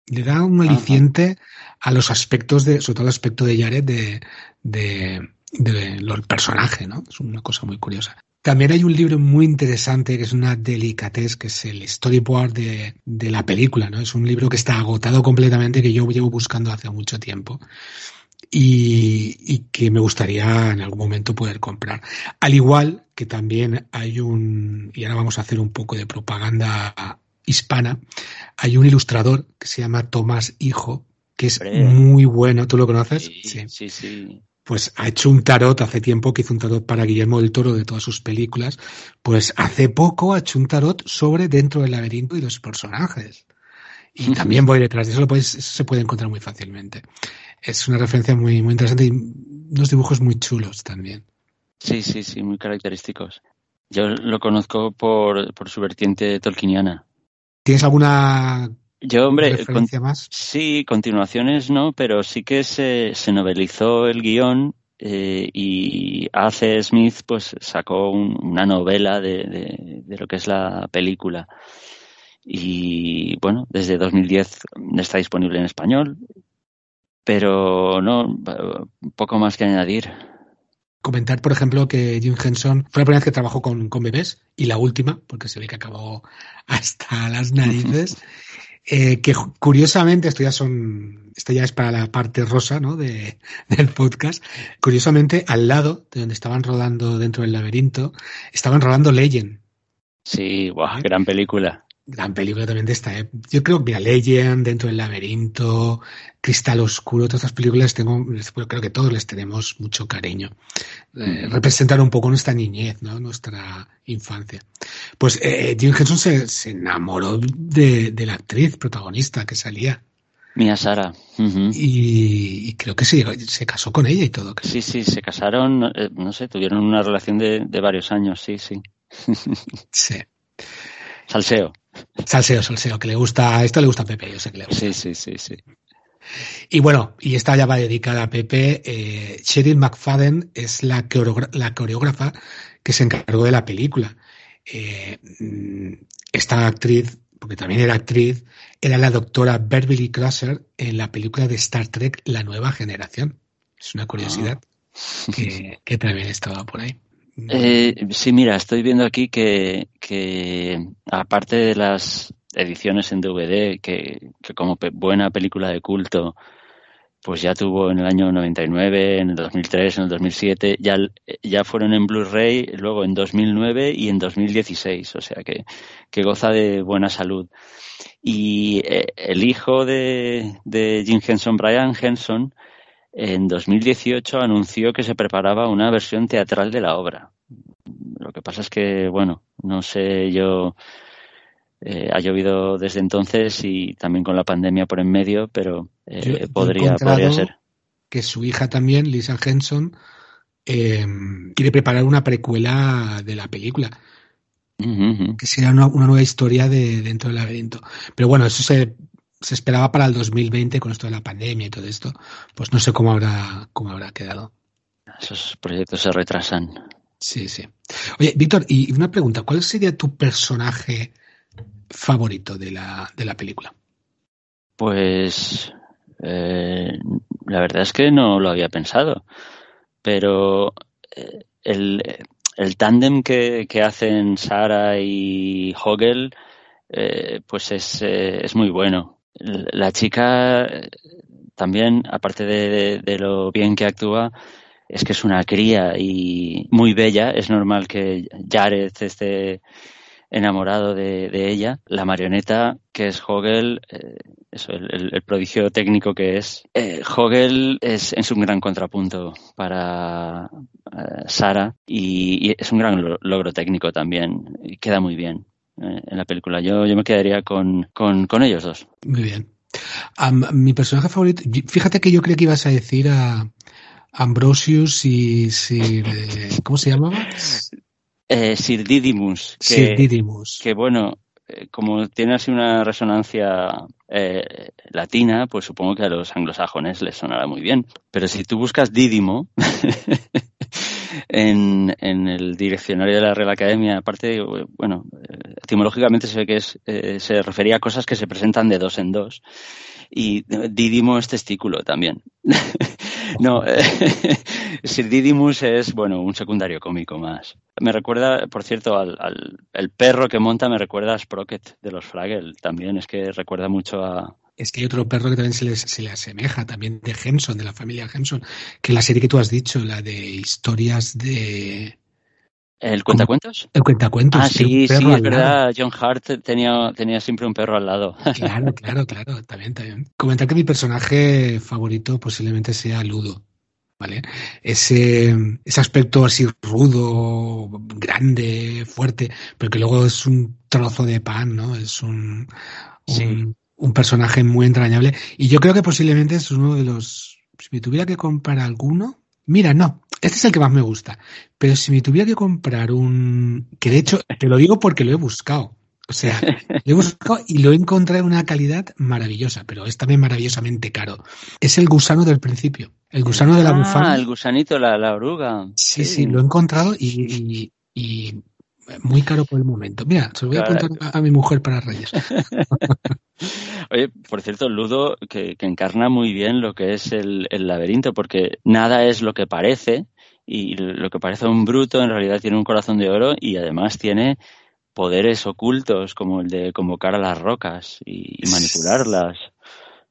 Speaker 2: le da un aliciente Ajá. a los aspectos de, sobre todo el aspecto de Jared, de, de, de, los personajes, ¿no? Es una cosa muy curiosa. También hay un libro muy interesante que es una delicatez, que es el storyboard de, de, la película, ¿no? Es un libro que está agotado completamente, que yo llevo buscando hace mucho tiempo. Y, y, que me gustaría en algún momento poder comprar. Al igual que también hay un, y ahora vamos a hacer un poco de propaganda hispana, hay un ilustrador que se llama Tomás Hijo, que es Hombre. muy bueno, ¿tú lo conoces?
Speaker 3: Sí, sí, sí, sí.
Speaker 2: Pues ha hecho un tarot hace tiempo que hizo un tarot para Guillermo del Toro de todas sus películas. Pues hace poco ha hecho un tarot sobre dentro del laberinto y los personajes. Y también voy detrás de eso, lo puedes, eso se puede encontrar muy fácilmente es una referencia muy, muy interesante y unos dibujos muy chulos también.
Speaker 3: Sí, sí, sí, muy característicos. Yo lo conozco por, por su vertiente tolkieniana.
Speaker 2: ¿Tienes alguna
Speaker 3: yo, hombre,
Speaker 2: con, más?
Speaker 3: Sí, continuaciones no, pero sí que se, se novelizó el guion eh, y A.C. Smith pues sacó un, una novela de, de, de, lo que es la película. Y bueno, desde 2010 está disponible en español pero no, poco más que añadir.
Speaker 2: Comentar, por ejemplo, que Jim Henson fue la primera vez que trabajó con, con bebés y la última, porque se ve que acabó hasta las narices. Eh, que curiosamente, esto ya son, esto ya es para la parte rosa, ¿no? De, del podcast. Curiosamente, al lado de donde estaban rodando dentro del laberinto, estaban rodando Legend.
Speaker 3: Sí, wow, gran película.
Speaker 2: Gran película también de esta. ¿eh? Yo creo que, mira, Legend, Dentro del Laberinto, Cristal Oscuro, todas estas películas, tengo, creo que todos les tenemos mucho cariño. Eh, representan un poco nuestra niñez, ¿no? Nuestra infancia. Pues eh, Jim Henson se, se enamoró de, de, la actriz protagonista que salía.
Speaker 3: Mía Sara. Uh -huh.
Speaker 2: y, y, creo que se, se, casó con ella y todo. Creo.
Speaker 3: Sí, sí, se casaron, eh, no sé, tuvieron una relación de, de varios años, sí, sí.
Speaker 2: sí.
Speaker 3: Salseo.
Speaker 2: Salseo, salseo, que le gusta, esto le gusta a Pepe, yo sé que le gusta.
Speaker 3: Sí, sí, sí, sí.
Speaker 2: Y bueno, y esta ya va dedicada a Pepe. Eh, Sheryl McFadden es la, la, coreógrafa que se encargó de la película. Eh, esta actriz, porque también era actriz, era la doctora Beverly Crusher en la película de Star Trek La Nueva Generación. Es una curiosidad ah. que, que también estaba por ahí.
Speaker 3: Eh, sí, mira, estoy viendo aquí que, aparte de las ediciones en DVD, que, que como pe buena película de culto, pues ya tuvo en el año 99, en el 2003, en el 2007, ya, ya fueron en Blu-ray, luego en 2009 y en 2016, o sea que, que goza de buena salud. Y eh, el hijo de, de Jim Henson, Brian Henson, en 2018 anunció que se preparaba una versión teatral de la obra. Lo que pasa es que, bueno, no sé yo, eh, ha llovido desde entonces y también con la pandemia por en medio, pero eh, podría, ser.
Speaker 2: Que su hija también, Lisa Henson, eh, quiere preparar una precuela de la película.
Speaker 3: Uh -huh.
Speaker 2: Que será una, una, nueva historia de dentro del laberinto. Pero bueno, eso se, se esperaba para el 2020 con esto de la pandemia y todo esto. Pues no sé cómo habrá, cómo habrá quedado.
Speaker 3: Esos proyectos se retrasan.
Speaker 2: Sí, sí. Oye, Víctor, y una pregunta, ¿cuál sería tu personaje favorito de la, de la película?
Speaker 3: Pues eh, la verdad es que no lo había pensado, pero eh, el, el tándem que, que, hacen Sara y Hogel eh, pues es, es muy bueno. La chica también, aparte de, lo bien que actúa, es que es una cría y muy bella. Es normal que Jared esté enamorado de, ella. La marioneta, que es Hogel, eh, eso, el, prodigio técnico que es. Eh, Hogel es, es, un gran contrapunto para eh, Sara y, y, es un gran logro técnico también. Y queda muy bien en la película. Yo, yo me quedaría con, con, con ellos dos.
Speaker 2: Muy bien. Um, mi personaje favorito, fíjate que yo creo que ibas a decir a Ambrosius y Sir, eh, ¿cómo se llamaba?
Speaker 3: Eh, Sir Didymus.
Speaker 2: Que, Sir Didymus.
Speaker 3: Que bueno, eh, como tiene así una resonancia eh, latina, pues supongo que a los anglosajones les sonará muy bien. Pero si tú buscas Dídimo en, en, el diccionario de la Real Academia, aparte, bueno, etimológicamente se ve que es, eh, se refería a cosas que se presentan de dos en dos. Y Didimo es testículo también. no, Sir Didymus es, bueno, un secundario cómico más. Me recuerda, por cierto, al, al el perro que monta me recuerda a Sprocket de los Fraggle también. Es que recuerda mucho a,
Speaker 2: es que hay otro perro que también se le, se le, asemeja, también de Henson, de la familia Henson, que la serie que tú has dicho, la de historias de...
Speaker 3: ¿El cuentacuentos?
Speaker 2: El cuentacuentos.
Speaker 3: Ah, sí, sí, es verdad. John Hart tenía, tenía siempre un perro al lado.
Speaker 2: Claro, claro, claro. También, también. Comentar que mi personaje favorito posiblemente sea Ludo. ¿Vale? Ese, ese aspecto así rudo, grande, fuerte, pero que luego es un trozo de pan, ¿no? Es un, un,
Speaker 3: sí.
Speaker 2: un personaje muy entrañable. Y yo creo que posiblemente es uno de los. Si me tuviera que comprar alguno, Mira, no, este es el que más me gusta. Pero si me tuviera que comprar un... Que de hecho, te lo digo porque lo he buscado. O sea, lo he buscado y lo he encontrado en una calidad maravillosa, pero es también maravillosamente caro. Es el gusano del principio. El gusano de la
Speaker 3: ah,
Speaker 2: bufanda.
Speaker 3: el gusanito, la, la oruga.
Speaker 2: Sí, sí, sí, lo he encontrado y, y, y muy caro por el momento. Mira, se lo voy a apuntar a, a mi mujer para Reyes.
Speaker 3: Oye, por cierto, Ludo, que, que, encarna muy bien lo que es el, el, laberinto, porque nada es lo que parece, y lo que parece un bruto en realidad tiene un corazón de oro y además tiene poderes ocultos como el de convocar a las rocas y, manipularlas.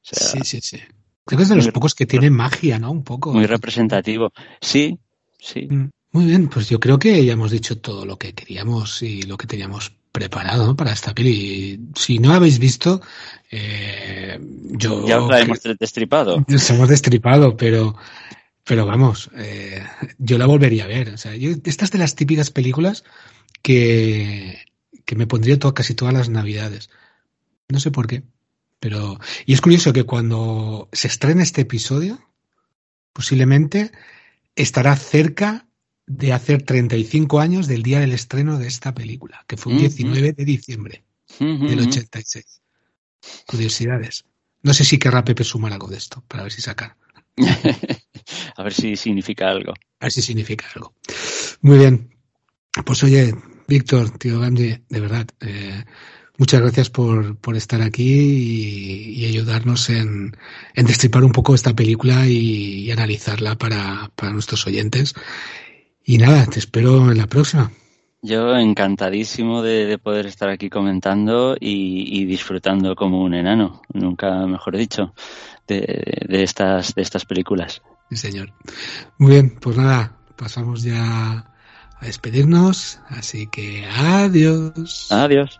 Speaker 2: sí, sí, sí. Creo que es de los pocos que tiene magia, ¿no? Un poco.
Speaker 3: Muy representativo. Sí, sí. Mm,
Speaker 2: muy bien, pues yo creo que ya hemos dicho todo lo que queríamos y lo que teníamos preparado para esta peli. Si no habéis visto, eh, yo...
Speaker 3: Ya la hemos destripado.
Speaker 2: Nos hemos destripado, pero, pero vamos, eh, yo la volvería a ver. O sea, yo, estas de las típicas películas que, que me pondría todo, casi todas las navidades. No sé por qué. Pero, y es curioso que cuando se estrene este episodio, posiblemente estará cerca de hacer 35 años del día del estreno de esta película, que fue el 19 de diciembre del 86. Curiosidades. No sé si querrá Pepe sumar algo de esto, para ver si saca.
Speaker 3: a ver si significa algo.
Speaker 2: A ver si significa algo. Muy bien. Pues oye, Víctor, tío Gandhi, de verdad, eh, muchas gracias por, por estar aquí y, ayudarnos en, en, destripar un poco esta película y, analizarla para, para, nuestros oyentes. Y nada, te espero en la próxima.
Speaker 3: Yo encantadísimo de, poder estar aquí comentando y, disfrutando como un enano, nunca mejor dicho, de, de, estas, de estas películas.
Speaker 2: Sí, señor. Muy bien, pues nada, pasamos ya a despedirnos, así que adiós.
Speaker 3: Adiós.